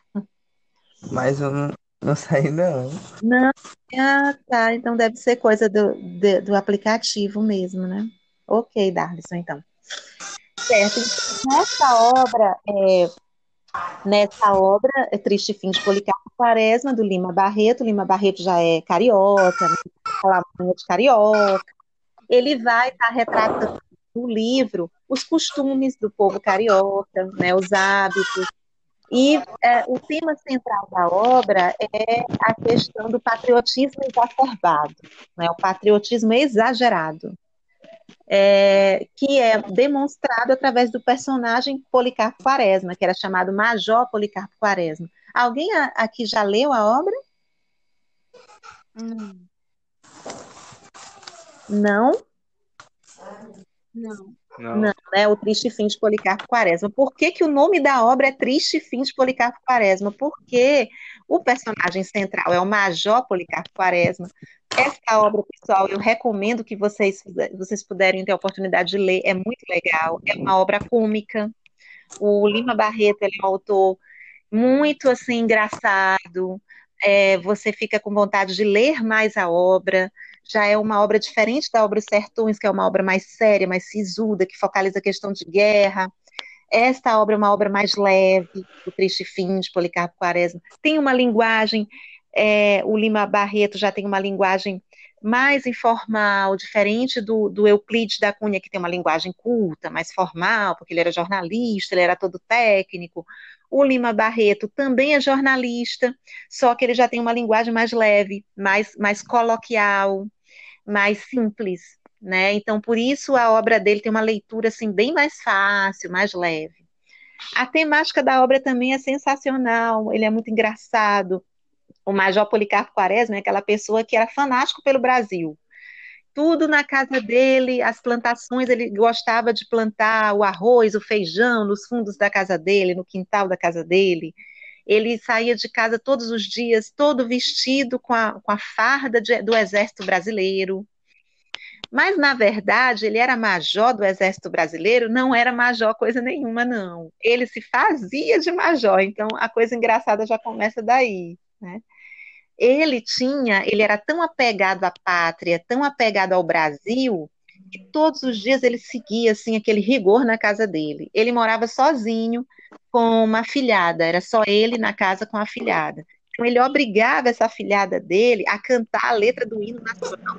mas eu não, não saí não. Não, ah, tá. Então deve ser coisa do, de- do aplicativo mesmo, né? Ok, Darlison, então. Certo. Nessa obra, é, nessa obra, é Triste Fim de Policarpo Quaresma, do Lima Barreto. Lima Barreto já é carioca, né? De carioca. Ele vai estar retratando no livro os costumes do povo carioca, né? Os hábitos. E é, o tema central da obra é a questão do patriotismo exacerbado, né? O patriotismo exagerado é, que é demonstrado através do personagem Policarpo Quaresma, que era chamado Major Policarpo Quaresma. Alguém aqui já leu a obra? Não, Não? não. Não. Não, né? O Triste Fim de Policarpo Quaresma. Por que, que o nome da obra é Triste Fim de Policarpo Quaresma? Porque o personagem central é o Major Policarpo Quaresma. Essa obra, pessoal, eu recomendo que vocês, vocês puderem ter a oportunidade de ler, é muito legal. É uma obra cômica. O Lima Barreto ele é um autor muito assim engraçado. É, você fica com vontade de ler mais a obra. Já é uma obra diferente da obra Os Sertões, que é uma obra mais séria, mais sisuda, que focaliza a questão de guerra. Esta obra é uma obra mais leve, O Triste Fim, de Policarpo Quaresma. Tem uma linguagem, é, o Lima Barreto já tem uma linguagem mais informal, diferente do, do Euclides da Cunha, que tem uma linguagem culta, mais formal, porque ele era jornalista, ele era todo técnico. O Lima Barreto também é jornalista, só que ele já tem uma linguagem mais leve, mais, mais coloquial, mais simples, né? Então, por isso a obra dele tem uma leitura assim bem mais fácil, mais leve. A temática da obra também é sensacional, ele é muito engraçado. O Major Policarpo Quaresma é aquela pessoa que era fanático pelo Brasil. Tudo na casa dele, as plantações, ele gostava de plantar o arroz, o feijão nos fundos da casa dele, no quintal da casa dele. Ele saía de casa todos os dias, todo vestido com a, com a farda de, do Exército Brasileiro. Mas, na verdade, ele era major do Exército Brasileiro, não era major coisa nenhuma, não. Ele se fazia de major, então a coisa engraçada já começa daí, né? Ele tinha, ele era tão apegado à pátria, tão apegado ao Brasil, que todos os dias ele seguia assim aquele rigor na casa dele. Ele morava sozinho com uma afilhada, era só ele na casa com a afilhada. Então ele obrigava essa afilhada dele a cantar a letra do hino nacional.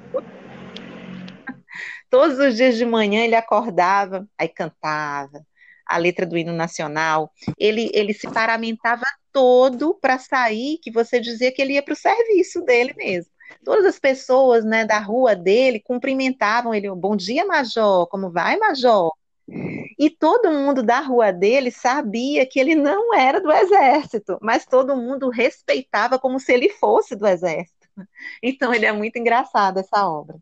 Todos os dias de manhã ele acordava, aí cantava a letra do hino nacional. Ele, ele se paramentava todo para sair, que você dizia que ele ia para o serviço dele mesmo. Todas as pessoas né, da rua dele cumprimentavam ele, bom dia, Major, como vai, Major? E todo mundo da rua dele sabia que ele não era do exército, mas todo mundo respeitava como se ele fosse do exército. Então ele é muito engraçado essa obra.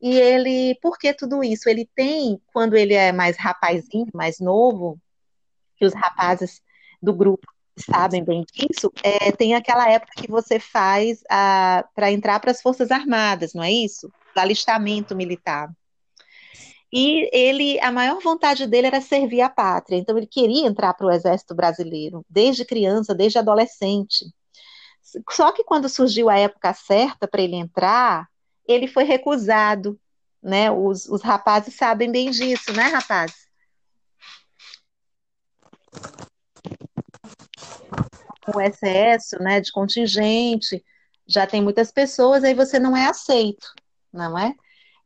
E ele, por que tudo isso? Ele tem, quando ele é mais rapazinho, mais novo, que os rapazes do grupo sabem bem disso, é, tem aquela época que você faz para entrar para as Forças Armadas, não é isso? Do alistamento militar. E ele, a maior vontade dele era servir a pátria, então ele queria entrar para o Exército Brasileiro, desde criança, desde adolescente. Só que quando surgiu a época certa para ele entrar, ele foi recusado, né? Os, os rapazes sabem bem disso, né, rapazes? O excesso, né, de contingente, já tem muitas pessoas, aí você não é aceito, não é?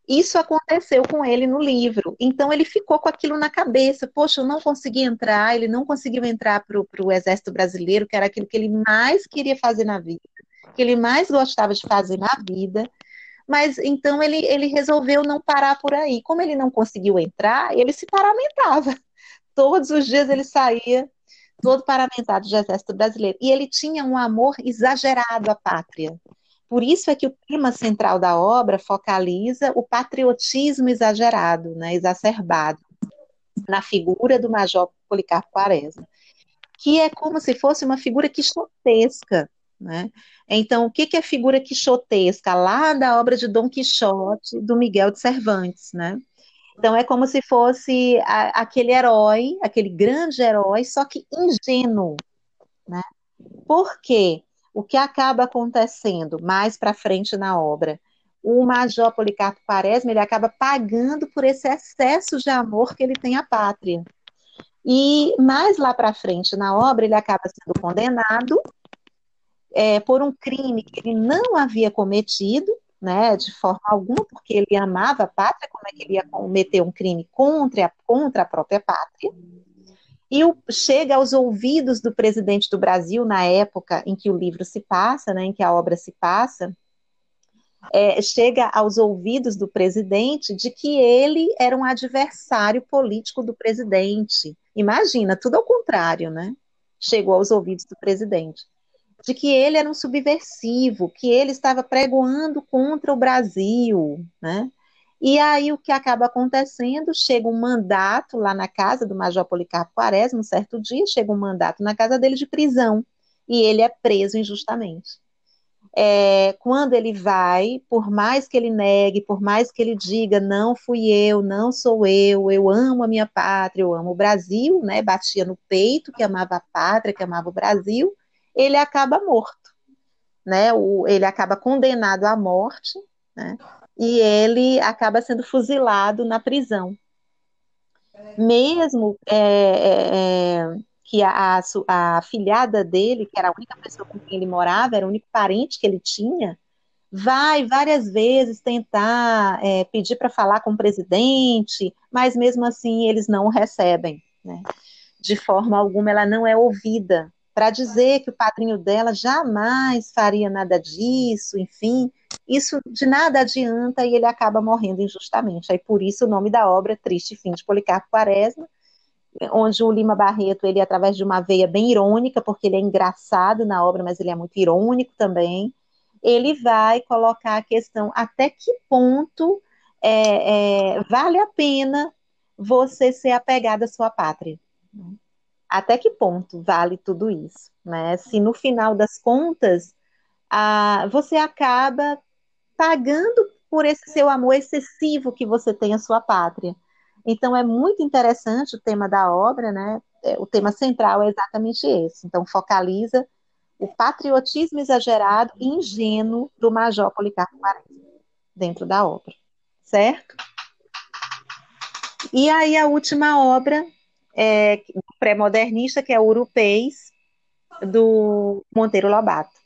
Isso aconteceu com ele no livro. Então ele ficou com aquilo na cabeça. Poxa, eu não consegui entrar, ele não conseguiu entrar para o Exército Brasileiro, que era aquilo que ele mais queria fazer na vida, que ele mais gostava de fazer na vida. Mas então ele, ele resolveu não parar por aí. Como ele não conseguiu entrar, ele se paramentava. Todos os dias ele saía todo paramentado de exército brasileiro. E ele tinha um amor exagerado à pátria. Por isso é que o tema central da obra focaliza o patriotismo exagerado, né, exacerbado, na figura do Major Policarpo Quaresma, que é como se fosse uma figura quixotesca, né? Então, o que, que é figura quixotesca? Lá da obra de Dom Quixote, do Miguel de Cervantes, né? Então, é como se fosse a, aquele herói, aquele grande herói, só que ingênuo, né? Por quê? O que acaba acontecendo mais para frente na obra? O Major Policarpo Quaresma, ele acaba pagando por esse excesso de amor que ele tem à pátria. E mais lá para frente na obra, ele acaba sendo condenado é, por um crime que ele não havia cometido, né, de forma alguma, porque ele amava a pátria, como é que ele ia cometer um crime contra a, contra a própria pátria? E o, chega aos ouvidos do presidente do Brasil, na época em que o livro se passa, né, em que a obra se passa, é, chega aos ouvidos do presidente de que ele era um adversário político do presidente. Imagina, tudo ao contrário, né? Chegou aos ouvidos do presidente de que ele era um subversivo, que ele estava pregoando contra o Brasil, né? E aí o que acaba acontecendo? Chega um mandato lá na casa do Major Policarpo Quaresma, um certo dia, chega um mandato na casa dele de prisão, e ele é preso injustamente. É, quando ele vai, por mais que ele negue, por mais que ele diga, não fui eu, não sou eu, eu amo a minha pátria, eu amo o Brasil, né? Batia no peito que amava a pátria, que amava o Brasil, ele acaba morto, né? O, ele acaba condenado à morte, né? E ele acaba sendo fuzilado na prisão. Mesmo é, é, é que a, a, a filhada dele, que era a única pessoa com quem ele morava, era o único parente que ele tinha, vai várias vezes tentar é, pedir para falar com o presidente, mas mesmo assim eles não o recebem. Né? De forma alguma, ela não é ouvida para dizer que o padrinho dela jamais faria nada disso, enfim, isso de nada adianta e ele acaba morrendo injustamente. Aí por isso o nome da obra Triste Fim de Policarpo Quaresma, onde o Lima Barreto, ele através de uma veia bem irônica, porque ele é engraçado na obra, mas ele é muito irônico também, ele vai colocar a questão até que ponto é, é, vale a pena você ser apegado à sua pátria. Né? Até que ponto vale tudo isso, né? Se no final das contas a, você acaba pagando por esse seu amor excessivo que você tem à sua pátria. Então é muito interessante o tema da obra, né? É, o tema central é exatamente esse. Então focaliza o patriotismo exagerado e ingênuo do Major Policarpo Quaresma dentro da obra, certo? E aí a última obra é, pré-modernista, que é Urupês, do Monteiro Lobato.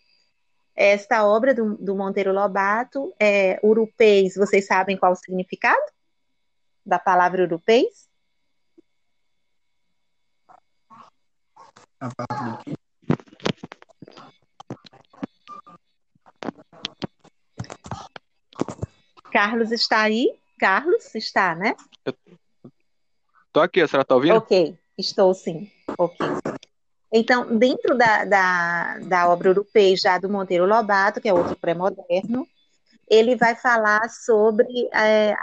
Esta obra do, do Monteiro Lobato, é, Urupês, vocês sabem qual o significado da palavra Urupês? A palavra? Carlos está aí? Carlos está, né? Tô aqui, a senhora tá ouvindo? Ok, estou sim. Ok. Então, dentro da, da, da obra europeia já do Monteiro Lobato, que é outro pré-moderno, ele vai falar sobre é,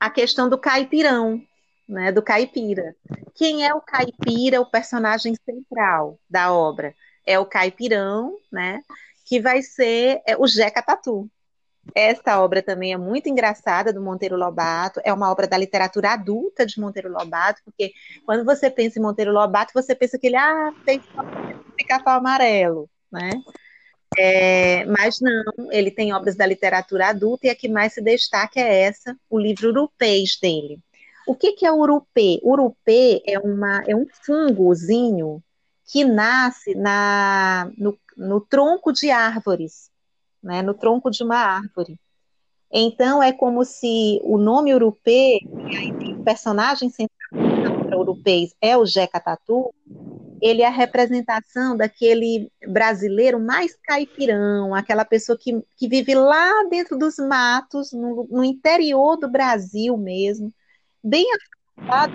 a questão do caipirão, né, do caipira. Quem é o caipira, o personagem central da obra? É o caipirão, né, que vai ser é, o Jeca Tatu. Esta obra também é muito engraçada, do Monteiro Lobato, é uma obra da literatura adulta de Monteiro Lobato, porque quando você pensa em Monteiro Lobato, você pensa que ele ah, fez pica-pau amarelo, né? É, mas não, ele tem obras da literatura adulta e a que mais se destaca é essa, o livro Urupês dele. O que, que é urupê? Urupê é, uma, é um fungozinho que nasce na, no, no tronco de árvores né, no tronco de uma árvore. Então, é como se o nome Urupê, o personagem central para europeus é o Jeca Tatu, ele é a representação daquele brasileiro mais caipirão, aquela pessoa que, que vive lá dentro dos matos, no, no interior do Brasil mesmo, bem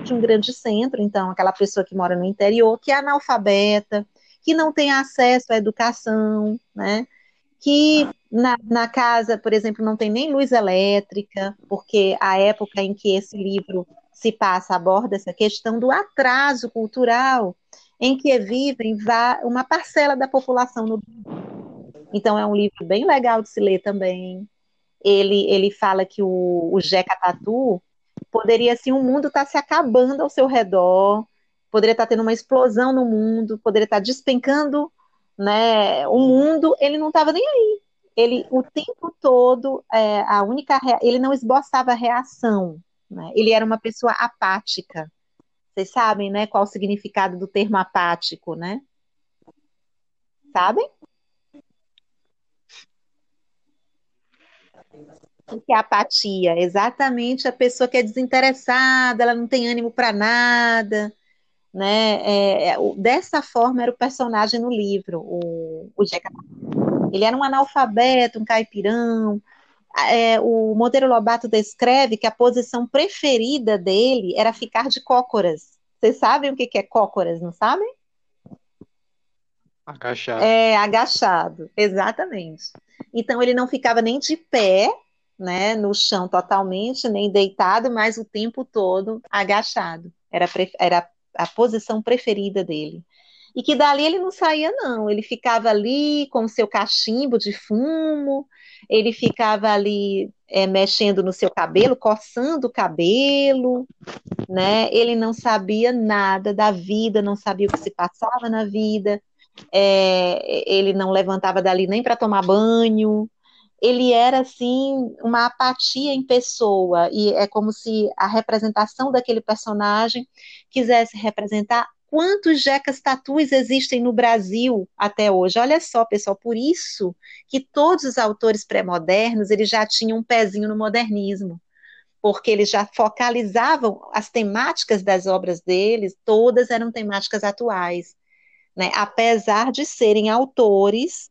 de um grande centro, então aquela pessoa que mora no interior, que é analfabeta, que não tem acesso à educação, né? Que na, na casa, por exemplo, não tem nem luz elétrica, porque a época em que esse livro se passa aborda essa questão do atraso cultural em que vivem uma parcela da população no Então é um livro bem legal de se ler também. Ele, ele fala que o, o Jeca Tatu poderia assim, o mundo está se acabando ao seu redor, poderia estar tá tendo uma explosão no mundo, poderia estar tá despencando, né? O mundo, ele não estava nem aí. Ele o tempo todo, é, a única, ele não esboçava reação, né? Ele era uma pessoa apática. Vocês sabem, né, qual o significado do termo apático, né? Sabem? O que é apatia? Exatamente a pessoa que é desinteressada, ela não tem ânimo para nada, né? É, é, dessa forma era o personagem no livro, o, o Jeca. Ele era um analfabeto, um caipirão. É, o Monteiro Lobato descreve que a posição preferida dele era ficar de cócoras. Vocês sabem o que, que é cócoras, não sabem? Agachado. É, agachado, exatamente. Então ele não ficava nem de pé, né, no chão totalmente, nem deitado, mas o tempo todo agachado. Era, era a posição preferida dele. E que dali ele não saía, não. Ele ficava ali com o seu cachimbo de fumo, ele ficava ali é, mexendo no seu cabelo, coçando o cabelo, né? Ele não sabia nada da vida, não sabia o que se passava na vida. É, ele não levantava dali nem para tomar banho, ele era assim uma apatia em pessoa e é como se a representação daquele personagem quisesse representar quantos Jecas Tatus existem no Brasil até hoje. Olha só, pessoal, por isso que todos os autores pré-modernos eles já tinham um pezinho no modernismo, porque eles já focalizavam as temáticas das obras deles, todas eram temáticas atuais, né? Apesar de serem autores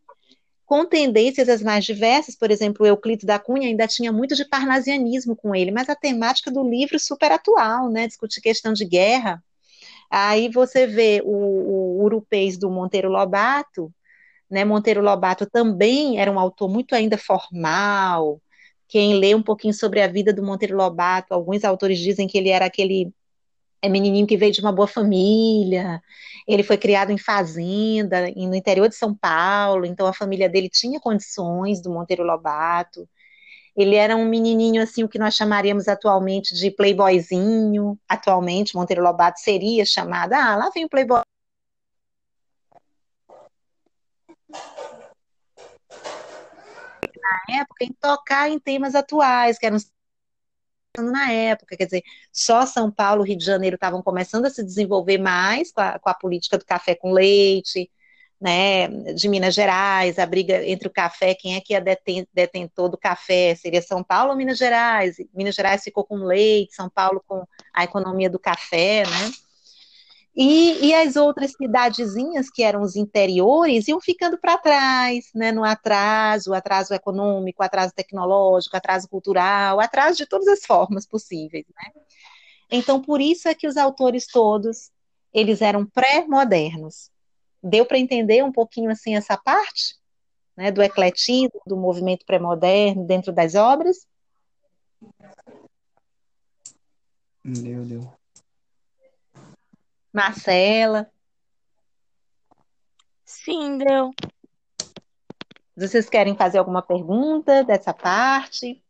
com tendências as mais diversas, por exemplo, Euclides da Cunha ainda tinha muito de parnasianismo com ele, mas a temática do livro super atual, né, discutir questão de guerra. Aí você vê o, o Urupês do Monteiro Lobato, né, Monteiro Lobato também era um autor muito ainda formal, quem lê um pouquinho sobre a vida do Monteiro Lobato, alguns autores dizem que ele era aquele é menininho que veio de uma boa família, ele foi criado em fazenda, no interior de São Paulo, então a família dele tinha condições do Monteiro Lobato. Ele era um menininho assim, o que nós chamaríamos atualmente de playboyzinho. Atualmente, Monteiro Lobato seria chamado, ah, lá vem o playboy. Na época, em tocar em temas atuais, que eram na época, quer dizer, só São Paulo, Rio de Janeiro estavam começando a se desenvolver mais com a, com a política do café com leite, né, de Minas Gerais, a briga entre o café, quem é que é deten, detentor do café, seria São Paulo ou Minas Gerais? Minas Gerais ficou com leite, São Paulo com a economia do café, né? E, e as outras cidadezinhas, que eram os interiores, iam ficando para trás, né, no atraso, atraso econômico, atraso tecnológico, atraso cultural, atraso de todas as formas possíveis. Né? Então, por isso é que os autores todos, eles eram pré-modernos. Deu para entender um pouquinho assim essa parte? Né, do ecletismo, do movimento pré-moderno dentro das obras? Deu, deu. Marcela. Sim, deu. Vocês querem fazer alguma pergunta dessa parte?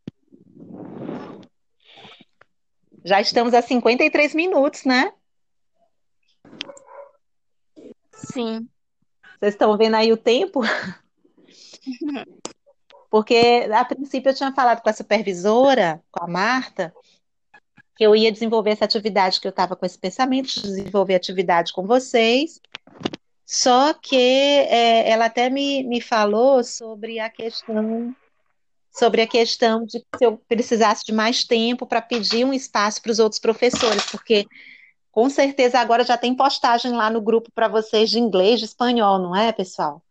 Já estamos a 53 minutos, né? Sim. Vocês estão vendo aí o tempo? Porque a princípio eu tinha falado com a supervisora, com a Marta, que eu ia desenvolver essa atividade, que eu estava com esse pensamento de desenvolver atividade com vocês, só que é, ela até me, me falou sobre a questão sobre a questão de se eu precisasse de mais tempo para pedir um espaço para os outros professores, porque com certeza agora já tem postagem lá no grupo para vocês de inglês, de espanhol, não é, pessoal?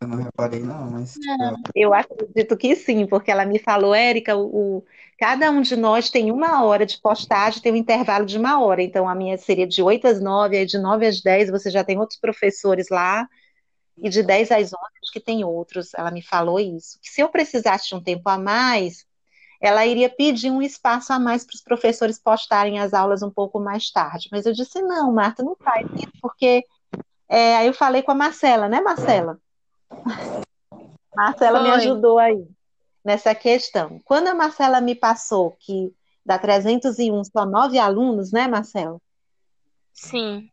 Eu não reparei, não, mas Não. Eu acredito que sim, porque ela me falou, Érica, o, o- cada um de nós tem uma hora de postagem, tem um intervalo de uma hora. Então, a minha seria de 8 às 9, aí de 9 às 10 você já tem outros professores lá, e de 10 às 11 acho que tem outros. Ela me falou isso. Que se eu precisasse de um tempo a mais, ela iria pedir um espaço a mais para os professores postarem as aulas um pouco mais tarde. Mas eu disse, não, Marta, não faz isso, porque é, aí eu falei com a Marcela, né, Marcela? Marcela me ajudou aí nessa questão. Quando a Marcela me passou que da 301 só nove alunos, né, Marcela? Sim.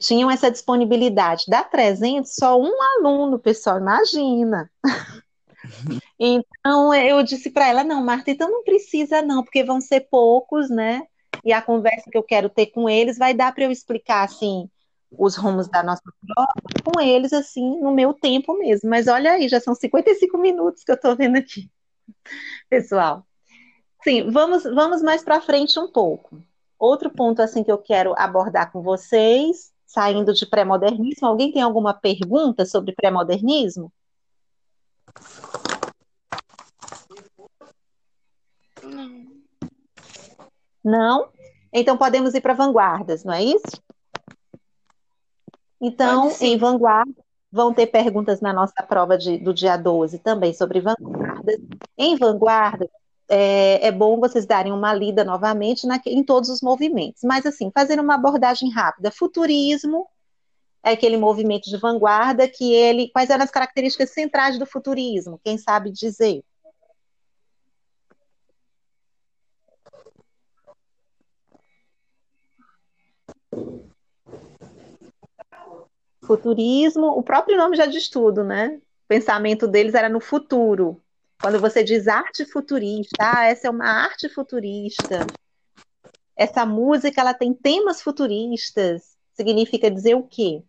Tinham essa disponibilidade. Da 300, só um aluno, pessoal, imagina. Então eu disse para ela: não, Marta, então não precisa, não, porque vão ser poucos, né? E a conversa que eu quero ter com eles vai dar para eu explicar assim os rumos da nossa prova com eles assim no meu tempo mesmo. Mas olha aí, já são 55 minutos que eu estou vendo aqui, pessoal. Sim, vamos, vamos mais para frente um pouco. Outro ponto assim que eu quero abordar com vocês, saindo de pré-modernismo, alguém tem alguma pergunta sobre pré-modernismo? Não. Não? Então podemos ir para vanguardas, não é isso? Então, em vanguarda, vão ter perguntas na nossa prova de- do dia 12 também sobre vanguardas. Em vanguarda, é, é bom vocês darem uma lida novamente na- em todos os movimentos. Mas, assim, fazendo uma abordagem rápida. Futurismo é aquele movimento de vanguarda que ele. Quais eram as características centrais do futurismo? Quem sabe dizer? Futurismo, o próprio nome já diz tudo, né? O pensamento deles era no futuro. Quando você diz arte futurista, ah, essa é uma arte futurista. Essa música, ela tem temas futuristas. Significa dizer o quê?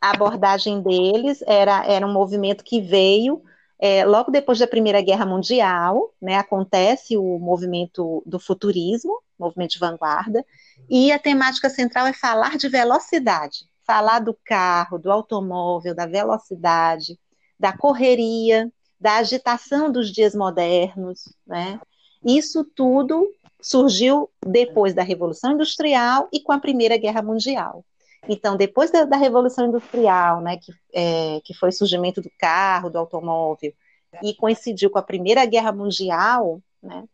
A abordagem deles era, era um movimento que veio é, logo depois da Primeira Guerra Mundial, né, acontece o movimento do futurismo, movimento de vanguarda, e a temática central é falar de velocidade, falar do carro, do automóvel, da velocidade, da correria, da agitação dos dias modernos, né? Isso tudo surgiu depois da Revolução Industrial e com a Primeira Guerra Mundial. Então, depois da, da Revolução Industrial, né, que, é, que foi o surgimento do carro, do automóvel, e coincidiu com a Primeira Guerra Mundial, né,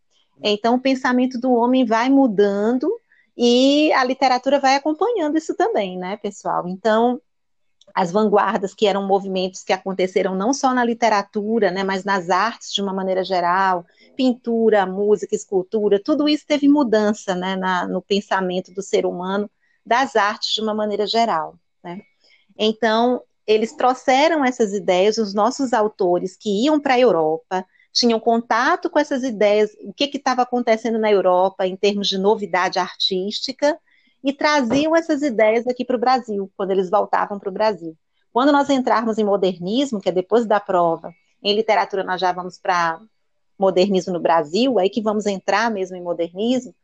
então o pensamento do homem vai mudando e a literatura vai acompanhando isso também, né, pessoal? Então, as vanguardas, que eram movimentos que aconteceram não só na literatura, né, mas nas artes de uma maneira geral, pintura, música, escultura, tudo isso teve mudança, né, na, no pensamento do ser humano das artes de uma maneira geral. Né? Então, eles trouxeram essas ideias, os nossos autores que iam para a Europa, tinham contato com essas ideias, o que estava acontecendo na Europa em termos de novidade artística, e traziam essas ideias aqui para o Brasil, quando eles voltavam para o Brasil. Quando nós entrarmos em modernismo, que é depois da prova, em literatura nós já vamos para modernismo no Brasil, aí que vamos entrar mesmo em modernismo,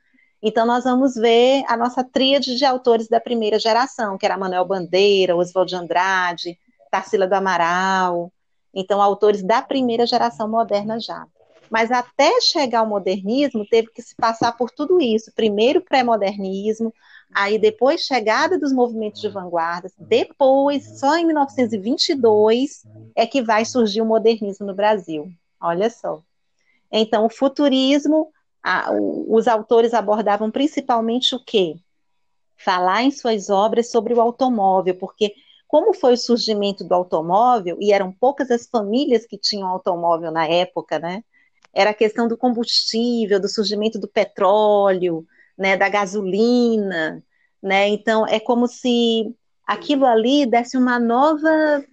então, nós vamos ver a nossa tríade de autores da primeira geração, que era Manuel Bandeira, Oswald de Andrade, Tarsila do Amaral. Então, autores da primeira geração moderna já. Mas até chegar ao modernismo, teve que se passar por tudo isso. Primeiro pré-modernismo, aí depois chegada dos movimentos de vanguarda, depois, só em 1922, é que vai surgir o modernismo no Brasil. Olha só. Então, o futurismo a, os autores abordavam principalmente o quê? Falar em suas obras sobre o automóvel, porque como foi o surgimento do automóvel, e eram poucas as famílias que tinham automóvel na época, né? Era a questão do combustível, do surgimento do petróleo, né, da gasolina, né? Então é como se aquilo ali desse uma nova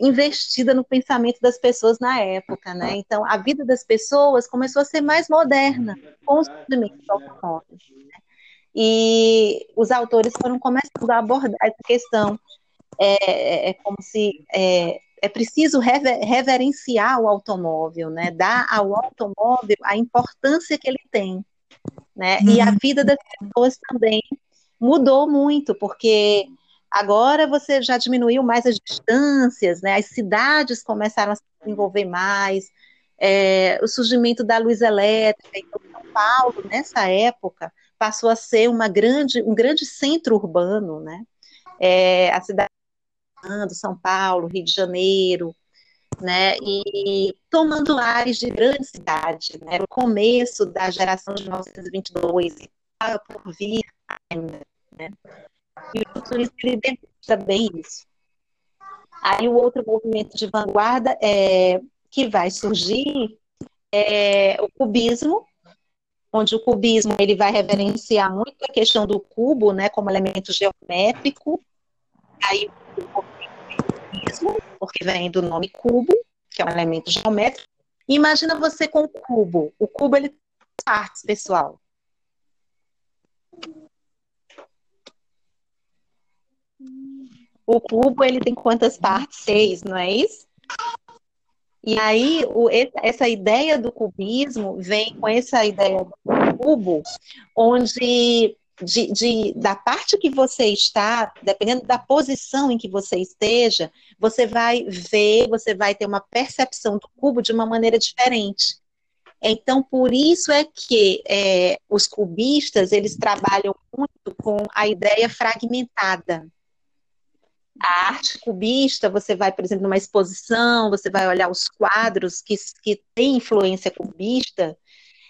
investida no pensamento das pessoas na época, né? Então, a vida das pessoas começou a ser mais moderna com o surgimento do automóvel. Né? E os autores foram começando a abordar essa questão. É, é como se é, é preciso rever, reverenciar o automóvel, né? Dar ao automóvel a importância que ele tem, né? E a vida das pessoas também mudou muito, porque agora você já diminuiu mais as distâncias, né? As cidades começaram a se desenvolver mais, é, o surgimento da luz elétrica. Então, São Paulo, nessa época, passou a ser uma grande, um grande centro urbano, né? É, a cidade de São Paulo, Rio de Janeiro, né? E tomando ares de grande cidade, né? O começo da geração de 1922 por vir ainda, né? E o turismo ele demonstra bem isso. Aí o outro movimento de vanguarda é, que vai surgir é o cubismo, onde o cubismo ele vai reverenciar muito a questão do cubo, né, como elemento geométrico. Aí o cubismo, porque vem do nome cubo, que é um elemento geométrico. Imagina você com o cubo. O cubo ele tem partes, pessoal. O cubo ele tem quantas partes? Seis, não é isso? E aí, o, essa ideia do cubismo vem com essa ideia do cubo, onde de, de, da parte que você está, dependendo da posição em que você esteja, você vai ver, você vai ter uma percepção do cubo de uma maneira diferente. Então, por isso é que é, os cubistas, eles trabalham muito com a ideia fragmentada. A arte cubista, você vai, por exemplo, numa exposição, você vai olhar os quadros que, que têm influência cubista,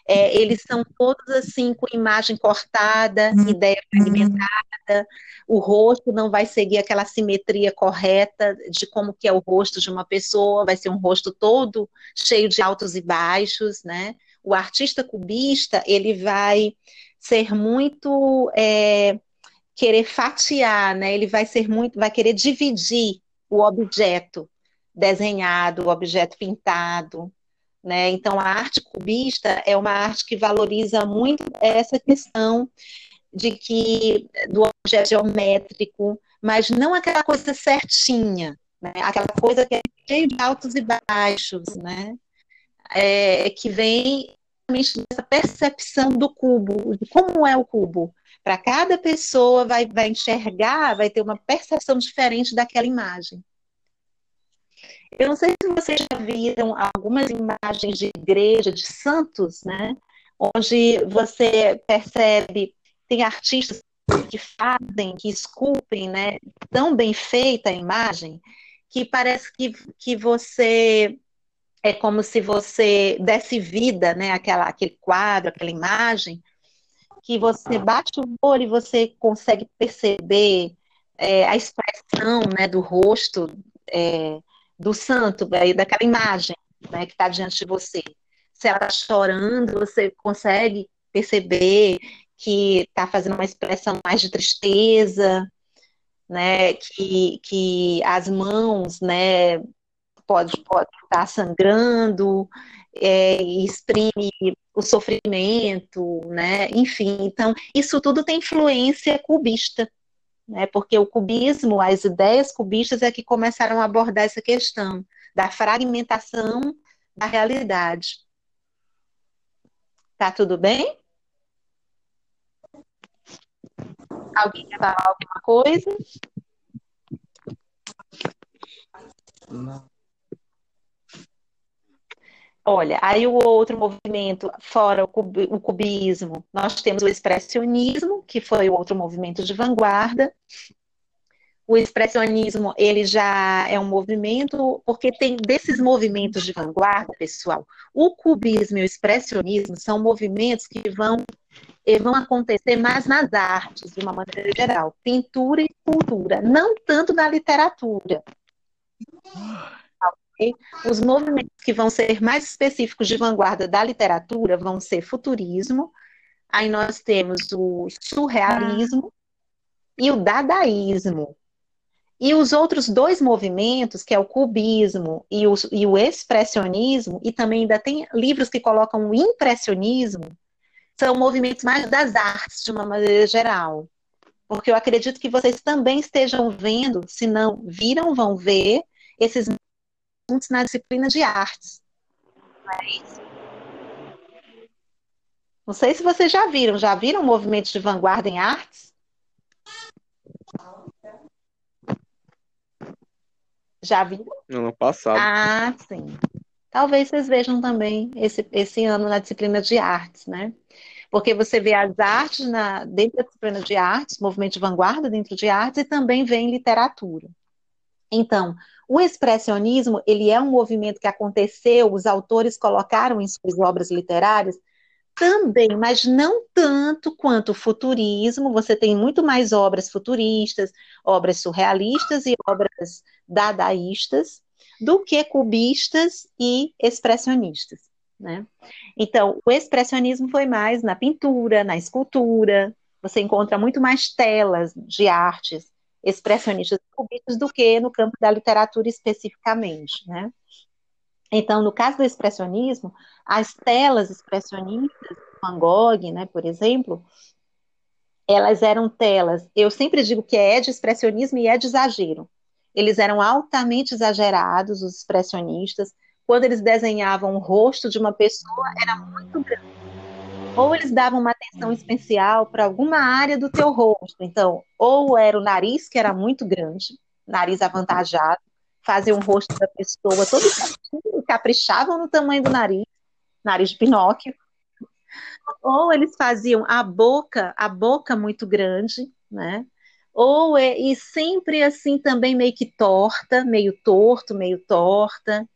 é, eles são todos assim com imagem cortada, uhum. ideia fragmentada, o rosto não vai seguir aquela simetria correta de como que é o rosto de uma pessoa, vai ser um rosto todo cheio de altos e baixos, né? O artista cubista, ele vai ser muito é, querer fatiar, né? Ele vai ser muito, vai querer dividir o objeto desenhado, o objeto pintado, né? Então, a arte cubista é uma arte que valoriza muito essa questão de que do objeto geométrico, mas não aquela coisa certinha, né? aquela coisa que é cheia de altos e baixos, né? É, que vem dessa percepção do cubo, de como é o cubo. Para cada pessoa vai, vai enxergar, vai ter uma percepção diferente daquela imagem. Eu não sei se vocês já viram algumas imagens de igreja, de santos, né? Onde você percebe, tem artistas que fazem, que esculpem, né? Tão bem feita a imagem, que parece que, que você é como se você desse vida, né? Aquela, aquele quadro, aquela imagem, que você bate o olho e você consegue perceber é, a expressão né, do rosto é, do santo, daquela imagem né, que está diante de você. Se ela está chorando, você consegue perceber que está fazendo uma expressão mais de tristeza, né, que, que as mãos, né, pode, pode estar sangrando, é, exprime o sofrimento, né, enfim, então, isso tudo tem influência cubista, né? Porque o cubismo, as ideias cubistas é que começaram a abordar essa questão da fragmentação da realidade. Tá tudo bem? Alguém quer falar alguma coisa? Não. Olha, aí o outro movimento, fora o, cubismo, nós temos o expressionismo, que foi o outro movimento de vanguarda. O expressionismo, ele já é um movimento, porque tem desses movimentos de vanguarda, pessoal, o cubismo e o expressionismo são movimentos que vão, vão acontecer mais nas artes, de uma maneira geral, pintura e escultura, não tanto na literatura. Os movimentos que vão ser mais específicos de vanguarda da literatura vão ser futurismo, aí nós temos o surrealismo e o dadaísmo. E os outros dois movimentos, que é o cubismo e o, e o expressionismo, e também ainda tem livros que colocam o impressionismo, são movimentos mais das artes, de uma maneira geral. Porque eu acredito que vocês também estejam vendo, se não viram, vão ver esses na disciplina de artes. Não é isso? Não sei se vocês já viram. Já viram movimentos de vanguarda em artes? Já viram? No ano passado. Ah, sim. Talvez vocês vejam também esse, esse ano na disciplina de artes, né? Porque você vê as artes na, dentro da disciplina de artes, movimento de vanguarda dentro de artes, e também vem literatura. Então, o expressionismo, ele é um movimento que aconteceu, os autores colocaram em suas obras literárias também, mas não tanto quanto o futurismo. Você tem muito mais obras futuristas, obras surrealistas e obras dadaístas do que cubistas e expressionistas, né? Então, o expressionismo foi mais na pintura, na escultura. Você encontra muito mais telas de artes expressionistas cubistas do que no campo da literatura especificamente, né? Então, no caso do expressionismo, as telas expressionistas, Van Gogh, né, por exemplo, elas eram telas, eu sempre digo que é de expressionismo e é de exagero. Eles eram altamente exagerados, os expressionistas. Quando eles desenhavam o rosto de uma pessoa, era muito grande ou eles davam uma atenção especial para alguma área do teu rosto. Então, ou era o nariz, que era muito grande, nariz avantajado, faziam o rosto da pessoa todo certinho, caprichavam no tamanho do nariz, nariz de Pinóquio. Ou eles faziam a boca, a boca muito grande, né? Ou é, e sempre assim também meio que torta, meio torto, meio torta.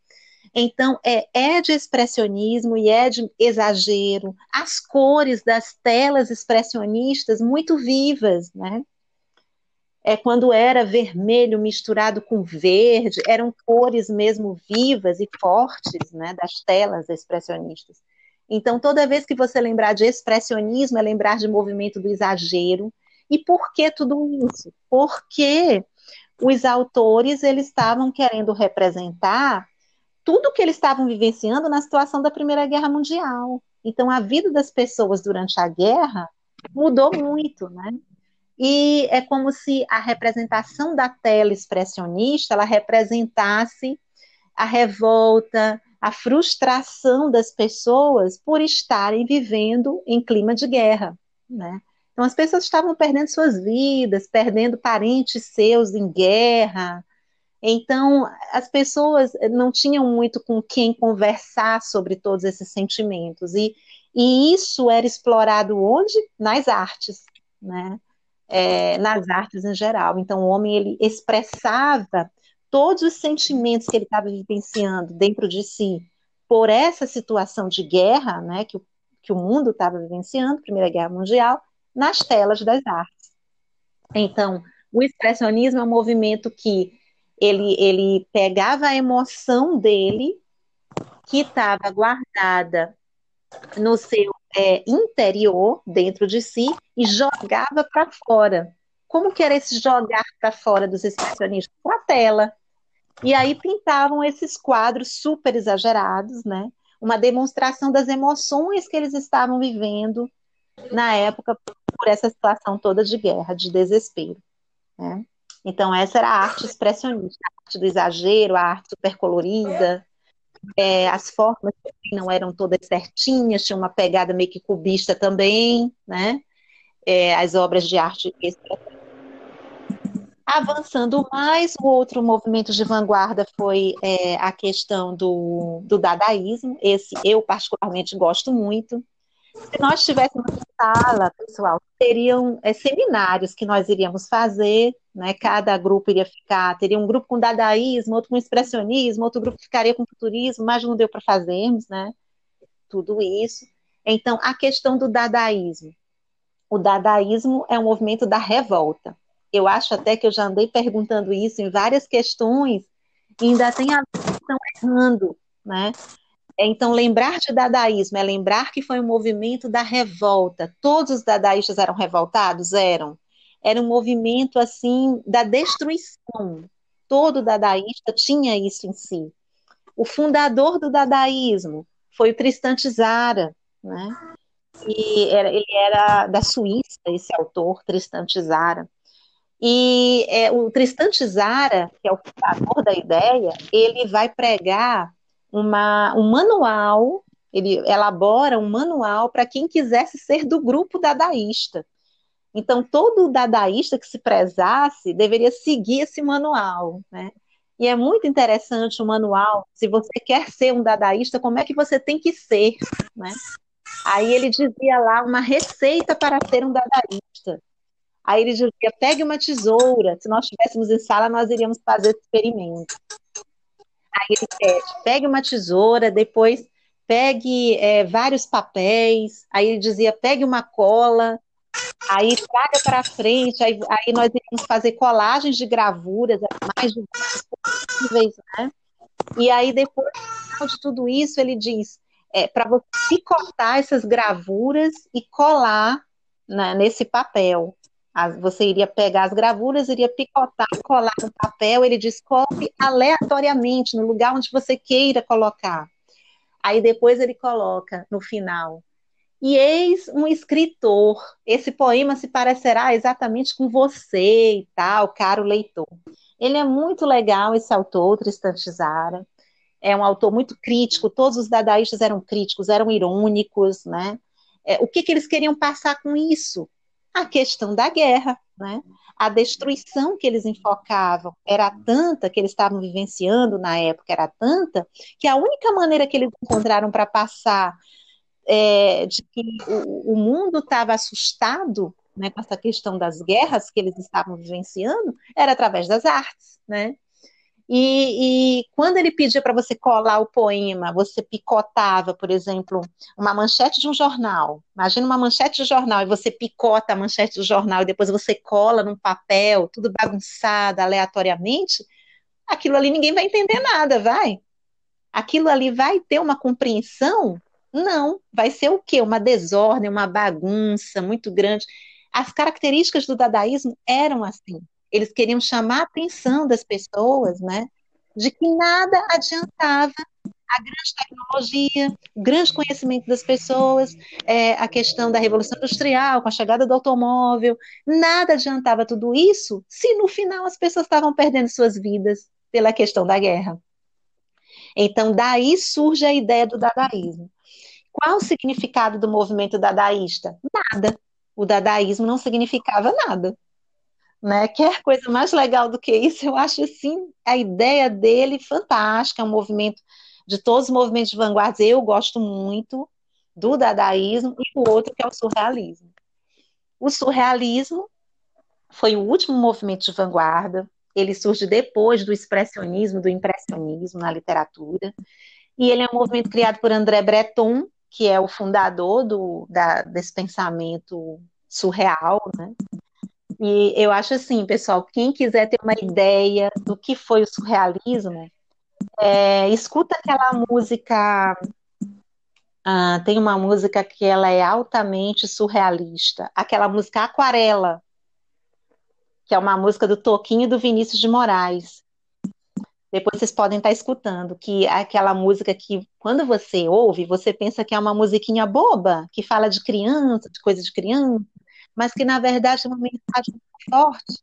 Então, é, é de expressionismo e é de exagero. As cores das telas expressionistas muito vivas, né? É quando era vermelho misturado com verde, eram cores mesmo vivas e fortes, né, das telas expressionistas. Então, toda vez que você lembrar de expressionismo, é lembrar de movimento do exagero. E por que tudo isso? Porque os autores eles estavam querendo representar tudo que eles estavam vivenciando na situação da Primeira Guerra Mundial. Então, a vida das pessoas durante a guerra mudou muito, né? E é como se a representação da tela expressionista ela representasse a revolta, a frustração das pessoas por estarem vivendo em clima de guerra, né? Então as pessoas estavam perdendo suas vidas, perdendo parentes seus em guerra, então, as pessoas não tinham muito com quem conversar sobre todos esses sentimentos. E, e isso era explorado onde? Nas artes, né? É, nas artes em geral. Então, o homem ele expressava todos os sentimentos que ele estava vivenciando dentro de si por essa situação de guerra, né, que o, que o mundo estava vivenciando, Primeira Guerra Mundial, nas telas das artes. Então, o expressionismo é um movimento que ele, ele pegava a emoção dele, que estava guardada no seu é, interior, dentro de si, e jogava para fora. Como que era esse jogar para fora dos expressionistas? Para a tela. E aí pintavam esses quadros super exagerados, né? Uma demonstração das emoções que eles estavam vivendo na época por essa situação toda de guerra, de desespero. Né? Então, essa era a arte expressionista, a arte do exagero, a arte supercolorida. É, as formas não eram todas certinhas, tinha uma pegada meio que cubista também, né? É, as obras de arte Avançando mais, o outro movimento de vanguarda foi é, a questão do, do dadaísmo. Esse eu particularmente gosto muito. Se nós tivéssemos sala, pessoal, teriam é, seminários que nós iríamos fazer, né? Cada grupo iria ficar, teria um grupo com dadaísmo, outro com expressionismo, outro grupo ficaria com futurismo, mas não deu para fazermos, né? Tudo isso. Então, a questão do dadaísmo. O dadaísmo é um movimento da revolta. Eu acho até que eu já andei perguntando isso em várias questões e ainda tem a estão errando, né? Então, lembrar de dadaísmo é lembrar que foi um movimento da revolta. Todos os dadaístas eram revoltados? Eram. Era um movimento, assim, da destruição. Todo dadaísta tinha isso em si. O fundador do dadaísmo foi o Tristan Tzara, né? E era, ele era da Suíça, esse autor, Tristan Tzara. E é, o Tristan Tzara, que é o fundador da ideia, ele vai pregar uma, um manual, ele elabora um manual para quem quisesse ser do grupo dadaísta. Então, todo dadaísta que se prezasse deveria seguir esse manual, né? E é muito interessante o manual, se você quer ser um dadaísta, como é que você tem que ser, né? Aí ele dizia lá uma receita para ser um dadaísta. Aí ele dizia: pegue uma tesoura. Se nós estivéssemos em sala, nós iríamos fazer esse experimento. Aí ele pede: pegue uma tesoura, depois pegue é, vários papéis. Aí ele dizia: pegue uma cola. Aí traga para frente. Aí, aí nós iríamos fazer colagens de gravuras, mais de possíveis, né? E aí depois de tudo isso, ele diz: é, para você picotar essas gravuras e colar né, nesse papel. As, você iria pegar as gravuras, iria picotar, colar no papel, ele descobre aleatoriamente, no lugar onde você queira colocar. Aí depois ele coloca no final. E eis um escritor. Esse poema se parecerá exatamente com você e tal, caro leitor. Ele é muito legal, esse autor, Tristan Tzara. É um autor muito crítico, todos os dadaístas eram críticos, eram irônicos, né? É, o que, que eles queriam passar com isso? A questão da guerra, né? A destruição que eles enfocavam era tanta, que eles estavam vivenciando na época era tanta, que a única maneira que eles encontraram para passar é, de que o, o mundo estava assustado né, com essa questão das guerras que eles estavam vivenciando era através das artes, né? E, e quando ele pedia para você colar o poema, você picotava, por exemplo, uma manchete de um jornal. Imagina uma manchete de jornal e você picota a manchete do jornal e depois você cola num papel, tudo bagunçado, aleatoriamente. Aquilo ali ninguém vai entender nada, vai? Aquilo ali vai ter uma compreensão? Não, vai ser o quê? Uma desordem, uma bagunça muito grande. As características do dadaísmo eram assim eles queriam chamar a atenção das pessoas, né, de que nada adiantava a grande tecnologia, o grande conhecimento das pessoas, é, a questão da revolução industrial, com a chegada do automóvel, nada adiantava tudo isso se no final as pessoas estavam perdendo suas vidas pela questão da guerra. Então, daí surge a ideia do dadaísmo. Qual o significado do movimento dadaísta? Nada. O dadaísmo não significava nada né? Quer coisa mais legal do que isso? Eu acho assim a ideia dele fantástica, é um movimento de todos os movimentos de vanguarda. Eu gosto muito do dadaísmo e o outro que é o surrealismo. O surrealismo foi o último movimento de vanguarda. Ele surge depois do expressionismo, do impressionismo na literatura. E ele é um movimento criado por André Breton, que é o fundador do, da, desse pensamento surreal, né? E eu acho assim, pessoal, quem quiser ter uma ideia do que foi o surrealismo, é, escuta aquela música. Ah, tem uma música que ela é altamente surrealista, aquela música Aquarela, que é uma música do Toquinho do Vinícius de Moraes. Depois vocês podem estar escutando, que é aquela música que, quando você ouve, você pensa que é uma musiquinha boba, que fala de criança, de coisa de criança, mas que na verdade é uma mensagem forte,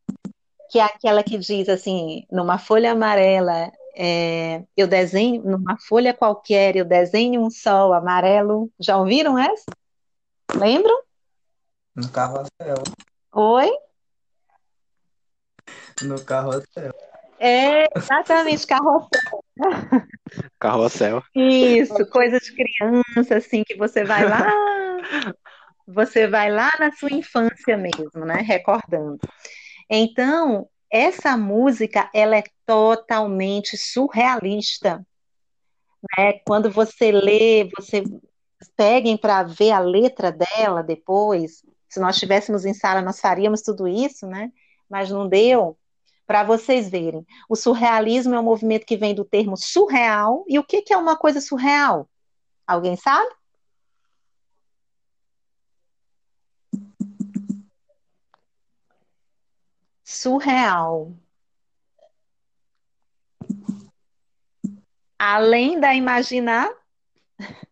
que é aquela que diz assim, numa folha amarela, é, eu desenho, numa folha qualquer, eu desenho um sol amarelo. Já ouviram essa? Lembram? No carrossel. Oi? No carrossel. É, exatamente, carrossel. Carrossel. Isso, coisa de criança, assim, que você vai lá você vai lá na sua infância mesmo, né? Recordando. Então, essa música, ela é totalmente surrealista. Né? Quando você lê, você peguem para ver a letra dela depois. Se nós estivéssemos em sala, nós faríamos tudo isso, né? Mas não deu. Para vocês verem, o surrealismo é um movimento que vem do termo surreal. E o que, que é uma coisa surreal? Alguém sabe? Surreal. Além da imaginar,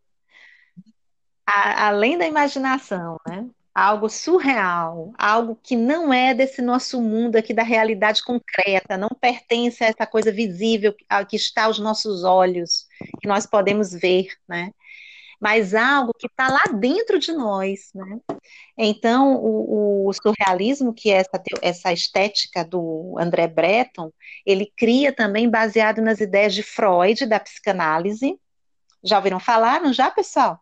a, além da imaginação, né? Algo surreal, algo que não é desse nosso mundo aqui da realidade concreta, não pertence a essa coisa visível que está aos nossos olhos, que nós podemos ver, né? Mas algo que está lá dentro de nós, né? Então, o, o surrealismo, que é essa, essa estética do André Breton, ele cria também baseado nas ideias de Freud, da psicanálise. Já ouviram falar, não já, pessoal?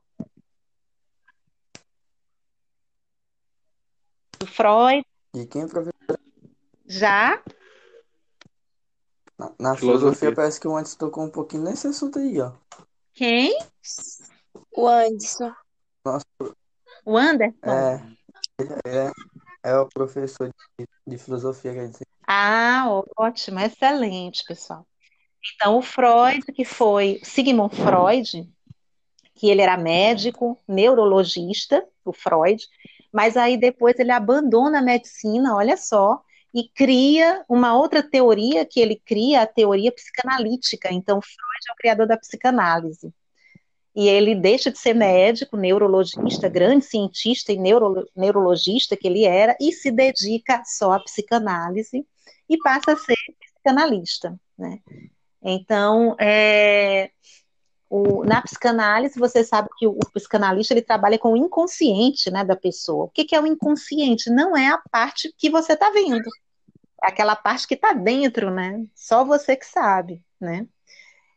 Do Freud. E quem é professor? Já? Na, na Filosofia. filosofia parece que o antes tocou um pouquinho nesse assunto aí, ó. Quem? O Anderson. Nosso, O Anderson? é, é, é o professor de, de filosofia, quer dizer. Ah, ótimo, excelente, pessoal. Então, o Freud, que foi Sigmund Freud, que ele era médico, neurologista, o Freud, mas aí depois ele abandona a medicina, olha só, e cria uma outra teoria que ele cria, a teoria psicanalítica. Então, Freud é o criador da psicanálise. E ele deixa de ser médico, neurologista, grande cientista e neuro, neurologista que ele era, e se dedica só à psicanálise e passa a ser psicanalista, né? Então, é, o, na psicanálise, você sabe que o, o, psicanalista ele trabalha com o inconsciente né, da pessoa. O que, que é o inconsciente? Não é a parte que você está vendo. É aquela parte que está dentro, né? Só você que sabe, né?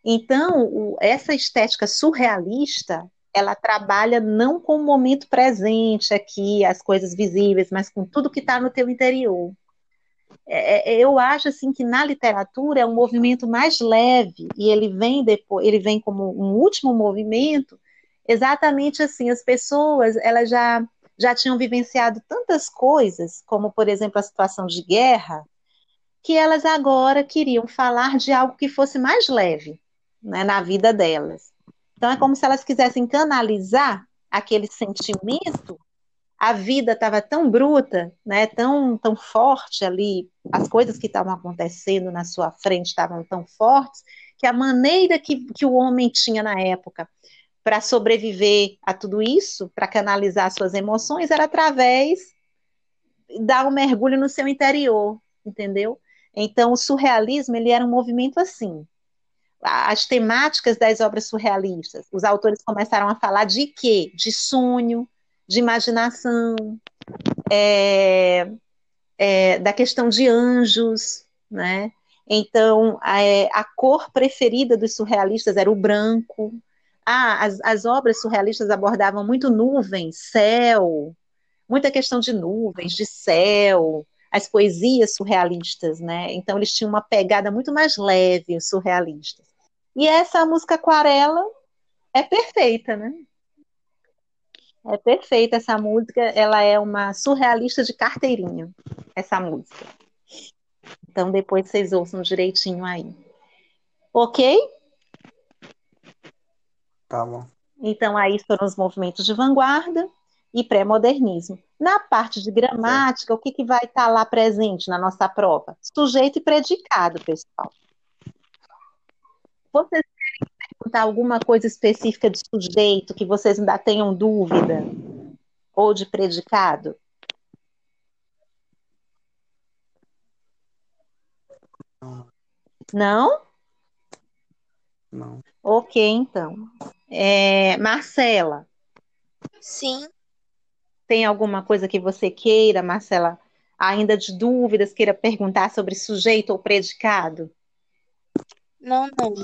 Então, o, essa estética surrealista, ela trabalha não com o momento presente aqui, as coisas visíveis, mas com tudo que está no teu interior. É, é, eu acho assim que na literatura é um movimento mais leve e ele vem depois, ele vem como um último movimento, exatamente assim, as pessoas, elas já já tinham vivenciado tantas coisas, como por exemplo a situação de guerra, que elas agora queriam falar de algo que fosse mais leve, né, na vida delas. Então é como se elas quisessem canalizar aquele sentimento a vida estava tão bruta, né, tão, tão forte ali, as coisas que estavam acontecendo na sua frente estavam tão fortes, que a maneira que, que o homem tinha na época para sobreviver a tudo isso, para canalizar suas emoções, era através dar um mergulho no seu interior, entendeu? Então, o surrealismo ele era um movimento assim. As temáticas das obras surrealistas, os autores começaram a falar de quê? De sonho, de imaginação, é, é, da questão de anjos, né? Então, a, é, a, cor preferida dos surrealistas era o branco. Ah, as, as obras surrealistas abordavam muito nuvens, céu, muita questão de nuvens, de céu, as poesias surrealistas, né? Então, eles tinham uma pegada muito mais leve, os surrealistas. E essa música Aquarela é perfeita, né? É perfeita essa música, ela é uma surrealista de carteirinha, essa música. Então depois vocês ouçam direitinho aí. Ok? Tá bom. Então aí foram os movimentos de vanguarda e pré-modernismo. Na parte de gramática, o que, que vai estar lá presente na nossa prova? Sujeito e predicado, pessoal. Vocês querem perguntar alguma coisa específica de sujeito que vocês ainda tenham dúvida? Ou de predicado? Não? Não. Ok, então. É, Marcela, Sim. Tem alguma coisa que você queira, Marcela, ainda de dúvidas, queira perguntar sobre sujeito ou predicado? Não, não.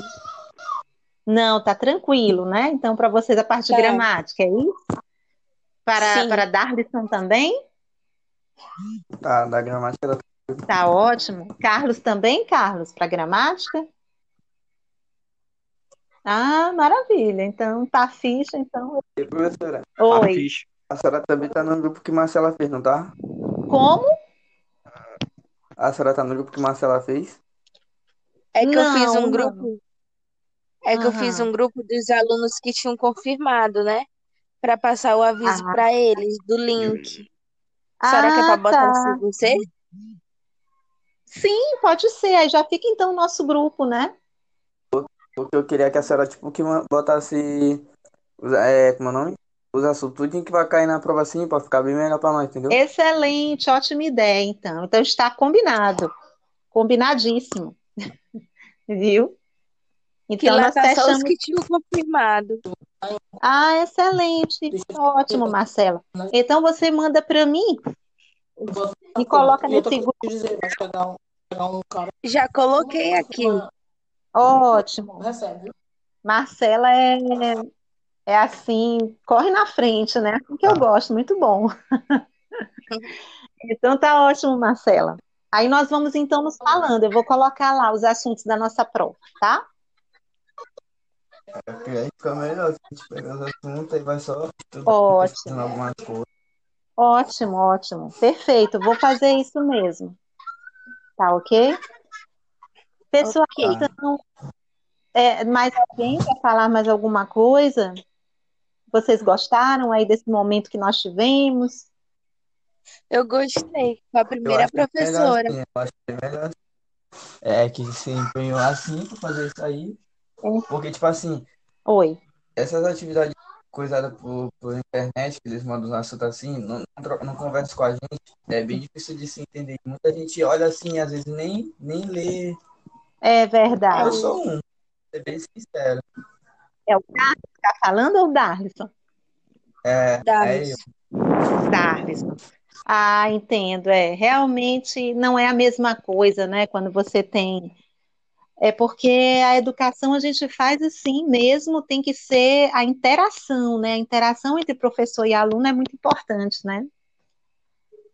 Não, tá tranquilo, né? Então, para vocês, a parte de Tá. gramática, é isso? Para, Sim. para Darlison também? Tá, da gramática da Tá ótimo. Carlos também, Carlos, para gramática? Ah, maravilha. Então, tá ficha, então. E, professora, Oi. Ficha. A senhora também tá no grupo que Marcela fez, não tá? Como? A senhora tá no grupo que Marcela fez? É que eu fiz Não, um não. grupo. É que eu fiz um grupo dos alunos que tinham confirmado, né? Para passar o aviso Ah. para eles do link. Será que é Ah, para botar tá. assim você? Sim, pode ser. Aí já fica então o nosso grupo, né? Porque eu queria que a senhora, tipo, que botasse. É, como é o nome? Os assuntos tudinho que vai cair na prova assim, pra ficar bem melhor pra nós, entendeu? Excelente, ótima ideia, então. Então está combinado. Combinadíssimo. Viu? Que Então lá nós tá os fechamos. que tinham confirmado. Ah, excelente. Ótimo, Marcela. Então você manda para mim e coloca nesse grupo. que Já coloquei aqui. Ótimo. Marcela é, é assim, corre na frente, né? Assim que eu Tá. gosto, muito bom. Então tá ótimo, Marcela. Aí nós vamos então nos falando. Eu vou colocar lá os assuntos da nossa prova, tá? Aí fica melhor a gente pegar os assuntos e vai só tudo Ótimo. algumas coisas. Ótimo, ótimo. Perfeito. Vou fazer isso mesmo. Tá ok? Pessoal, Ok. então, é, mais alguém quer falar mais alguma coisa? Vocês gostaram aí desse momento que nós tivemos? Eu gostei. Com a Eu primeira que é melhor professora. assim, eu acho que é melhor assim. É que se empenhou assim pra fazer isso aí. Porque, tipo assim, Oi. essas atividades coisadas por, por internet, que eles mandam os assuntos assim, não, não, conversam com a gente, é bem difícil de se entender. Muita gente olha assim, às vezes nem, nem lê. É Eu verdade. sou um, vou ser bem sincero. É o Carlos que está falando ou o Darlison? É, é Darlis. eu. Darlison. Ah, entendo. É, realmente não é a mesma coisa, né? Quando você tem. É porque a educação a gente faz assim mesmo, tem que ser a interação, né? A interação entre professor e aluno é muito importante, né?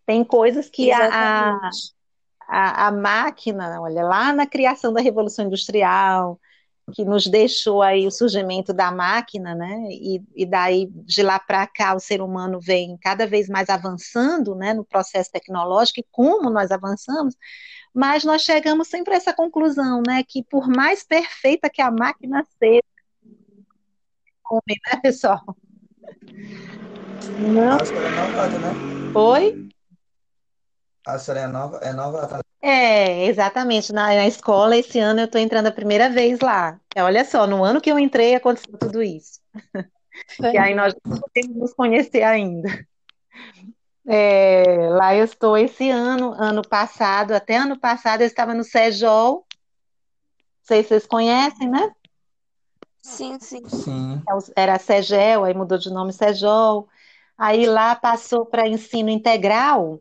Tem coisas que a, a, a máquina, olha, lá na criação da Revolução Industrial, que nos deixou aí o surgimento da máquina, né? E, e daí de lá para cá o ser humano vem cada vez mais avançando, né, no processo tecnológico e como nós avançamos, mas nós chegamos sempre a essa conclusão, né, que por mais perfeita que a máquina seja, homem, né, pessoal? Não, é né? foi? A senhora é nova, é novata. É, exatamente. Na, na escola, esse ano eu estou entrando a primeira vez lá. É, olha só, no ano que eu entrei aconteceu tudo isso. E aí nós não podemos nos conhecer ainda. É, lá eu estou esse ano, ano passado, até ano passado eu estava no Sejol, não sei se vocês conhecem, né? Sim, sim. Sim. Era Segel, aí mudou de nome Sejol. Aí lá passou para ensino integral.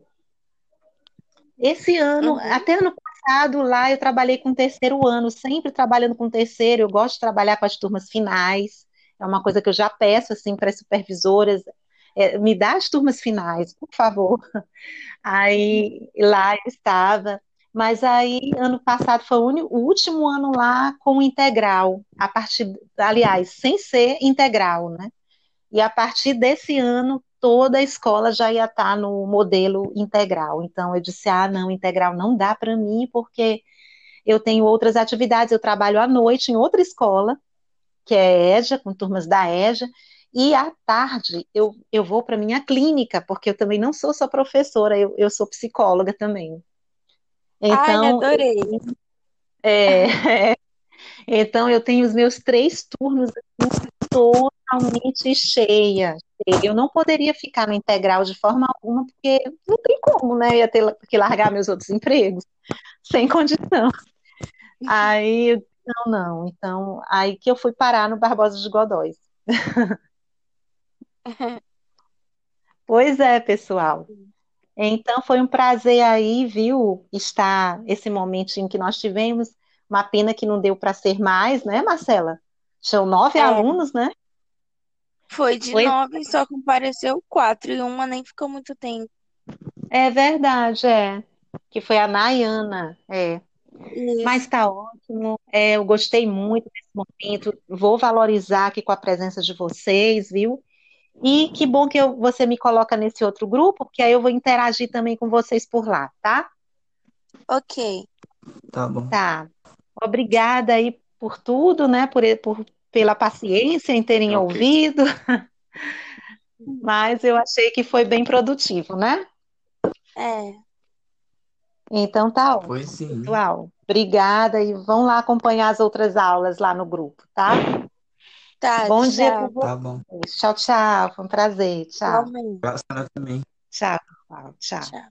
Esse ano, Uhum. até ano passado, lá eu trabalhei com terceiro ano, sempre trabalhando com terceiro. Eu gosto de trabalhar com as turmas finais. É uma coisa que eu já peço assim para as supervisoras, é, me dá as turmas finais, por favor. Aí lá eu estava, mas aí ano passado foi o, último ano lá com integral, a partir, aliás, sem ser integral, né? E a partir desse ano toda a escola já ia estar no modelo integral. Então eu disse: "Ah, não, integral não dá para mim porque eu tenho outras atividades, eu trabalho à noite em outra escola, que é EJA, com turmas da EJA, e à tarde eu, eu vou para minha clínica, porque eu também não sou só professora, eu, eu sou psicóloga também. Ai, Então, adorei. é, então eu tenho os meus três turnos assim, totalmente cheia. Eu não poderia ficar no integral de forma alguma, porque não tem como, né? Eu ia ter que largar meus outros empregos, sem condição. Aí, eu disse, não, não. Então, aí que eu fui parar no Barbosa de Godóis. Pois é, pessoal. Então, foi um prazer aí, viu, estar esse momentinho que nós tivemos. Uma pena que não deu para ser mais, né, Marcela? São nove É. alunos, né? Foi de Foi- nove, só compareceu quatro e uma nem ficou muito tempo. É verdade, é. Que foi a Nayana, é. Isso. Mas tá ótimo. É, eu gostei muito desse momento. Vou valorizar aqui com a presença de vocês, viu? E que bom que eu- você me coloca nesse outro grupo, porque aí eu vou interagir também com vocês por lá, tá? Ok. Tá bom. Tá. Obrigada aí por tudo, né? Por, por- pela paciência em terem Ok. ouvido. Mas eu achei que foi bem produtivo, né? É. Então tá ótimo, Foi sim. pessoal. Obrigada e vão lá acompanhar as outras aulas lá no grupo, tá? Tá, Bom dia tchau. para Tá bom. Tchau, tchau. Foi um prazer. Tchau. Também. Tchau, pessoal. Tchau. Tchau.